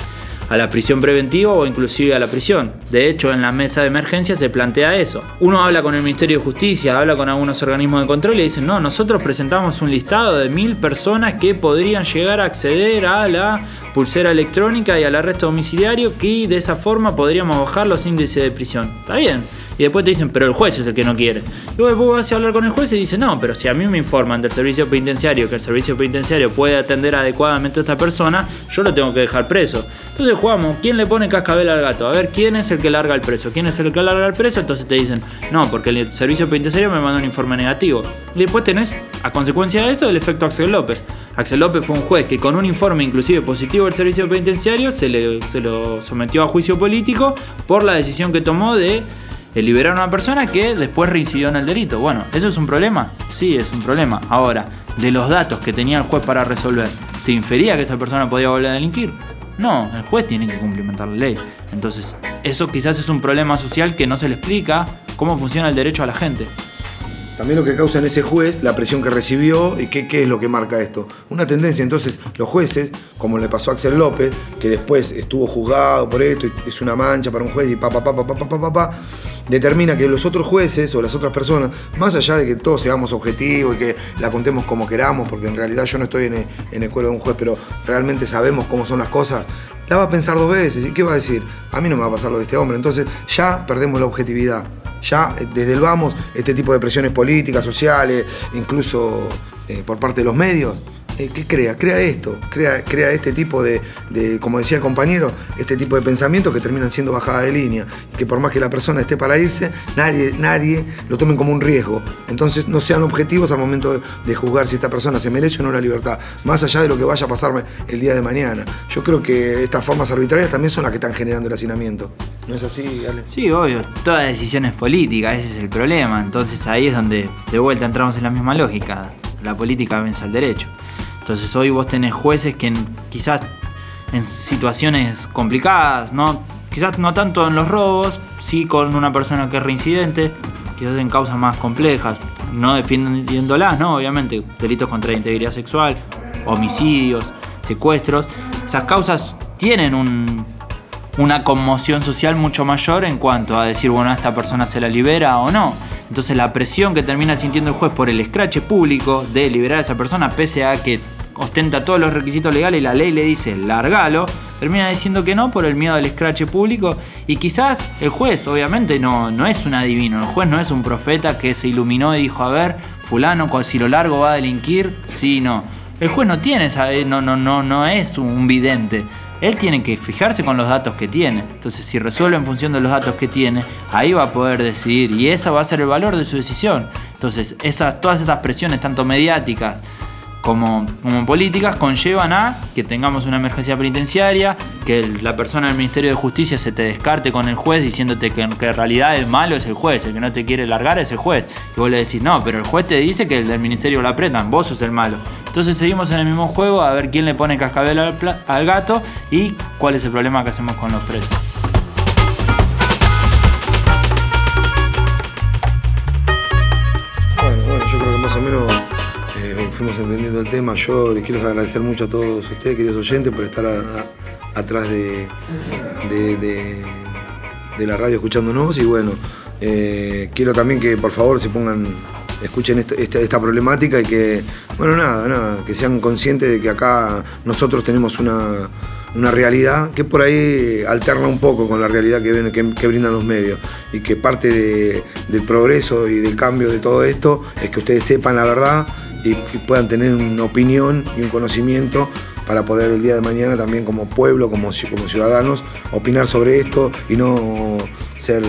a la prisión preventiva o inclusive a la prisión. De hecho, en la mesa de emergencia se plantea eso. Uno habla con el Ministerio de Justicia, habla con algunos organismos de control y dicen, no, nosotros presentamos un listado de mil personas que podrían llegar a acceder a la pulsera electrónica y al arresto domiciliario que de esa forma podríamos bajar los índices de prisión. Está bien. Y después te dicen, pero el juez es el que no quiere. Luego después vas a hablar con el juez y dice, no, pero si a mí me informan del servicio penitenciario que el servicio penitenciario puede atender adecuadamente a esta persona, yo lo tengo que dejar preso. Entonces jugamos, ¿quién le pone cascabel al gato? A ver, ¿quién es el que larga el preso? ¿Quién es el que larga el preso? Entonces te dicen, no, porque el servicio penitenciario me mandó un informe negativo. Y después tenés, a consecuencia de eso, el efecto Axel López. Axel López fue un juez que con un informe inclusive positivo del servicio penitenciario se, le, se lo sometió a juicio político por la decisión que tomó de de liberar a una persona que después reincidió en el delito. Bueno, ¿eso es un problema? Sí, es un problema. Ahora, de los datos que tenía el juez para resolver, ¿se infería que esa persona podía volver a delinquir? No, el juez tiene que cumplimentar la ley. Entonces, eso quizás es un problema social que no se le explica cómo funciona el derecho a la gente. También lo que causa en ese juez, la presión que recibió y qué, qué es lo que marca esto. Una tendencia, entonces los jueces, como le pasó a Axel López, que después estuvo juzgado por esto, es una mancha para un juez y pa, pa, pa, pa, pa, pa, determina que los otros jueces o las otras personas, más allá de que todos seamos objetivos y que la contemos como queramos, porque en realidad yo no estoy en el, en el cuero de un juez, pero realmente sabemos cómo son las cosas, la va a pensar dos veces. ¿Y qué va a decir? A mí no me va a pasar lo de este hombre. Entonces ya perdemos la objetividad. Ya eh, desde el vamos, este tipo de presiones políticas, sociales, incluso eh, por parte de los medios, eh, ¿qué crea? Crea esto, crea, crea este tipo de, como decía el compañero, este tipo de pensamientos que terminan siendo bajada de línea. Y que por más que la persona esté para irse, nadie, nadie lo tomen como un riesgo. Entonces no sean objetivos al momento de, de juzgar si esta persona se merece o no la libertad, más allá de lo que vaya a pasarme el día de mañana. Yo creo que estas formas arbitrarias también son las que están generando el hacinamiento. ¿No es así, Ale? Sí, obvio, toda decisión es política, ese es el problema. Entonces ahí es donde de vuelta entramos en la misma lógica. La política vence al derecho. Entonces hoy vos tenés jueces que quizás en situaciones complicadas, ¿no? quizás no tanto en los robos, sí con una persona que es reincidente, quizás en causas más complejas, no defendiéndolas, ¿no? Obviamente, delitos contra la integridad sexual, homicidios, secuestros, esas causas tienen un, una conmoción social mucho mayor en cuanto a decir, bueno, a esta persona se la libera o no. Entonces la presión que termina sintiendo el juez por el escrache público de liberar a esa persona, pese a que ostenta todos los requisitos legales y la ley le dice largalo, termina diciendo que no por el miedo al escrache público y quizás el juez obviamente no, no es un adivino, el juez no es un profeta que se iluminó y dijo, a ver, fulano, si lo largo va a delinquir, sí, no. El juez no tiene, esa- eh, no, no, no, no es un vidente. Él tiene que fijarse con los datos que tiene. Entonces, si resuelve en función de los datos que tiene, ahí va a poder decidir. Y ese va a ser el valor de su decisión. Entonces, esas, todas estas presiones, tanto mediáticas como, como políticas conllevan a que tengamos una emergencia penitenciaria, que la persona del Ministerio de Justicia se te descarte con el juez diciéndote que, en realidad el malo es el juez, el que no te quiere largar es el juez. Y vos le decís, no, pero el juez te dice que el del Ministerio lo apretan, vos sos el malo. Entonces seguimos en el mismo juego a ver quién le pone cascabel al, al gato y cuál es el problema que hacemos con los presos. Bueno, bueno, yo creo que más o menos fuimos entendiendo el tema. Yo les quiero agradecer mucho a todos ustedes, queridos oyentes, por estar atrás de, de- la radio escuchándonos. Y bueno, eh, quiero también que por favor se pongan, escuchen esta, esta- esta problemática y que, bueno, nada, nada, que sean conscientes de que acá nosotros tenemos una, una realidad que por ahí alterna un poco con la realidad que, ven- que- brindan los medios y que parte de- del progreso y del cambio de todo esto es que ustedes sepan la verdad y, y puedan tener una opinión y un conocimiento para poder el día de mañana también como pueblo, como, como ciudadanos, opinar sobre esto y no ser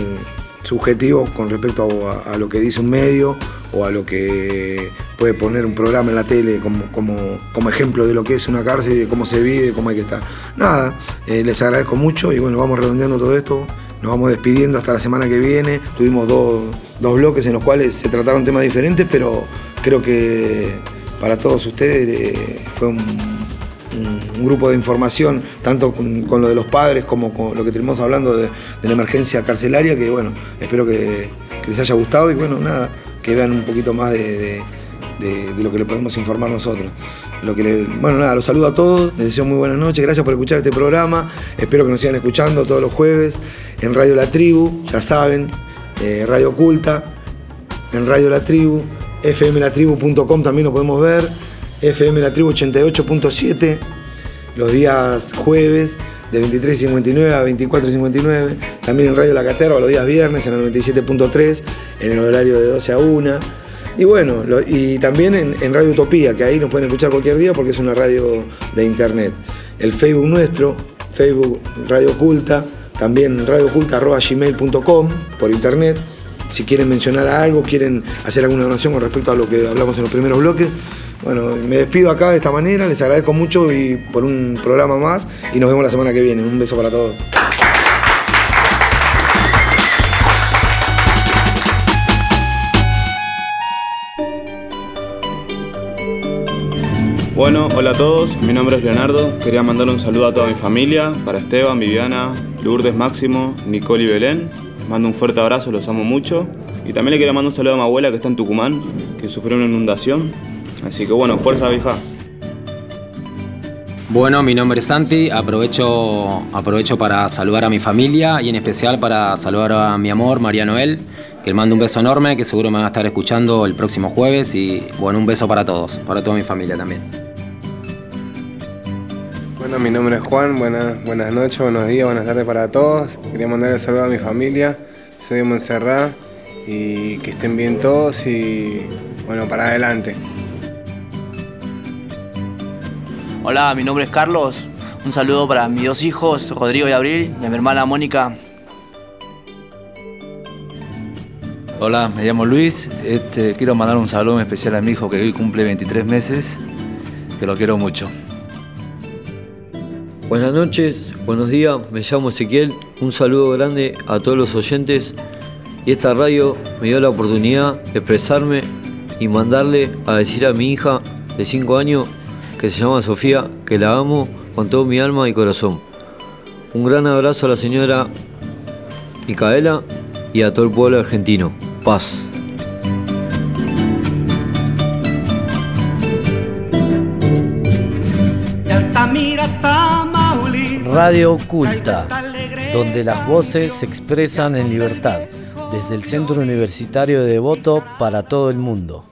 subjetivos con respecto a, lo que dice un medio o a lo que puede poner un programa en la tele como, como, como ejemplo de lo que es una cárcel, de cómo se vive, cómo hay que estar. Nada, eh, les agradezco mucho y bueno, vamos redondeando todo esto. Nos vamos despidiendo hasta la semana que viene. Tuvimos dos, dos bloques en los cuales se trataron temas diferentes, pero creo que para todos ustedes eh, fue un, grupo de información, tanto con, lo de los padres como con lo que tenemos hablando de, la emergencia carcelaria, que bueno, espero que, les haya gustado y bueno, nada, que vean un poquito más de, lo que le podemos informar nosotros. Lo que bueno, nada, los saludo a todos, les deseo muy buenas noches, gracias por escuchar este programa, espero que nos sigan escuchando todos los jueves en Radio La Tribu, ya saben, eh, Radio Oculta, en Radio La Tribu, fmlatribu.com también lo podemos ver, FM La Tribu 88.7, los días jueves de 23.59 a 24.59, también en Radio La Caterva los días viernes en el 97.3, en el horario de 12 a 1. Y bueno, y también en, Radio Utopía, que ahí nos pueden escuchar cualquier día porque es una radio de internet. El Facebook nuestro, Facebook Radio Oculta, también radiooculta.gmail.com por internet. Si quieren mencionar algo, quieren hacer alguna donación con respecto a lo que hablamos en los primeros bloques. Bueno, me despido acá de esta manera, les agradezco mucho y por un programa más y nos vemos la semana que viene. Un beso para todos. Bueno, hola a todos, mi nombre es Leonardo. Quería mandar un saludo a toda mi familia, para Esteban, Viviana, Lourdes, Máximo, Nicole y Belén. Mando un fuerte abrazo, los amo mucho. Y también le quería mandar un saludo a mi abuela que está en Tucumán, que sufrió una inundación. Así que bueno, fuerza vieja. Bueno, mi nombre es Santi, aprovecho, aprovecho para saludar a mi familia y en especial para saludar a mi amor, María Noel, que le mando un beso enorme, que seguro me van a estar escuchando el próximo jueves y bueno, un beso para todos, para toda mi familia también. Bueno, mi nombre es Juan, buenas, buenas noches, buenos días, buenas tardes para todos. Quería mandar el saludo a mi familia, soy de Montserrat y que estén bien todos y bueno, para adelante. Hola, mi nombre es Carlos. Un saludo para mis dos hijos, Rodrigo y Abril, y a mi hermana Mónica. Hola, me llamo Luis. Este, quiero mandar un saludo especial a mi hijo que hoy cumple 23 meses, que lo quiero mucho. Buenas noches, buenos días, me llamo Ezequiel, un saludo grande a todos los oyentes y esta radio me dio la oportunidad de expresarme y mandarle a decir a mi hija de 5 años que se llama Sofía que la amo con todo mi alma y corazón. Un gran abrazo a la señora Micaela y a todo el pueblo argentino. Paz. Radio Oculta, donde las voces se expresan en libertad, desde el Centro Universitario de Devoto para todo el mundo.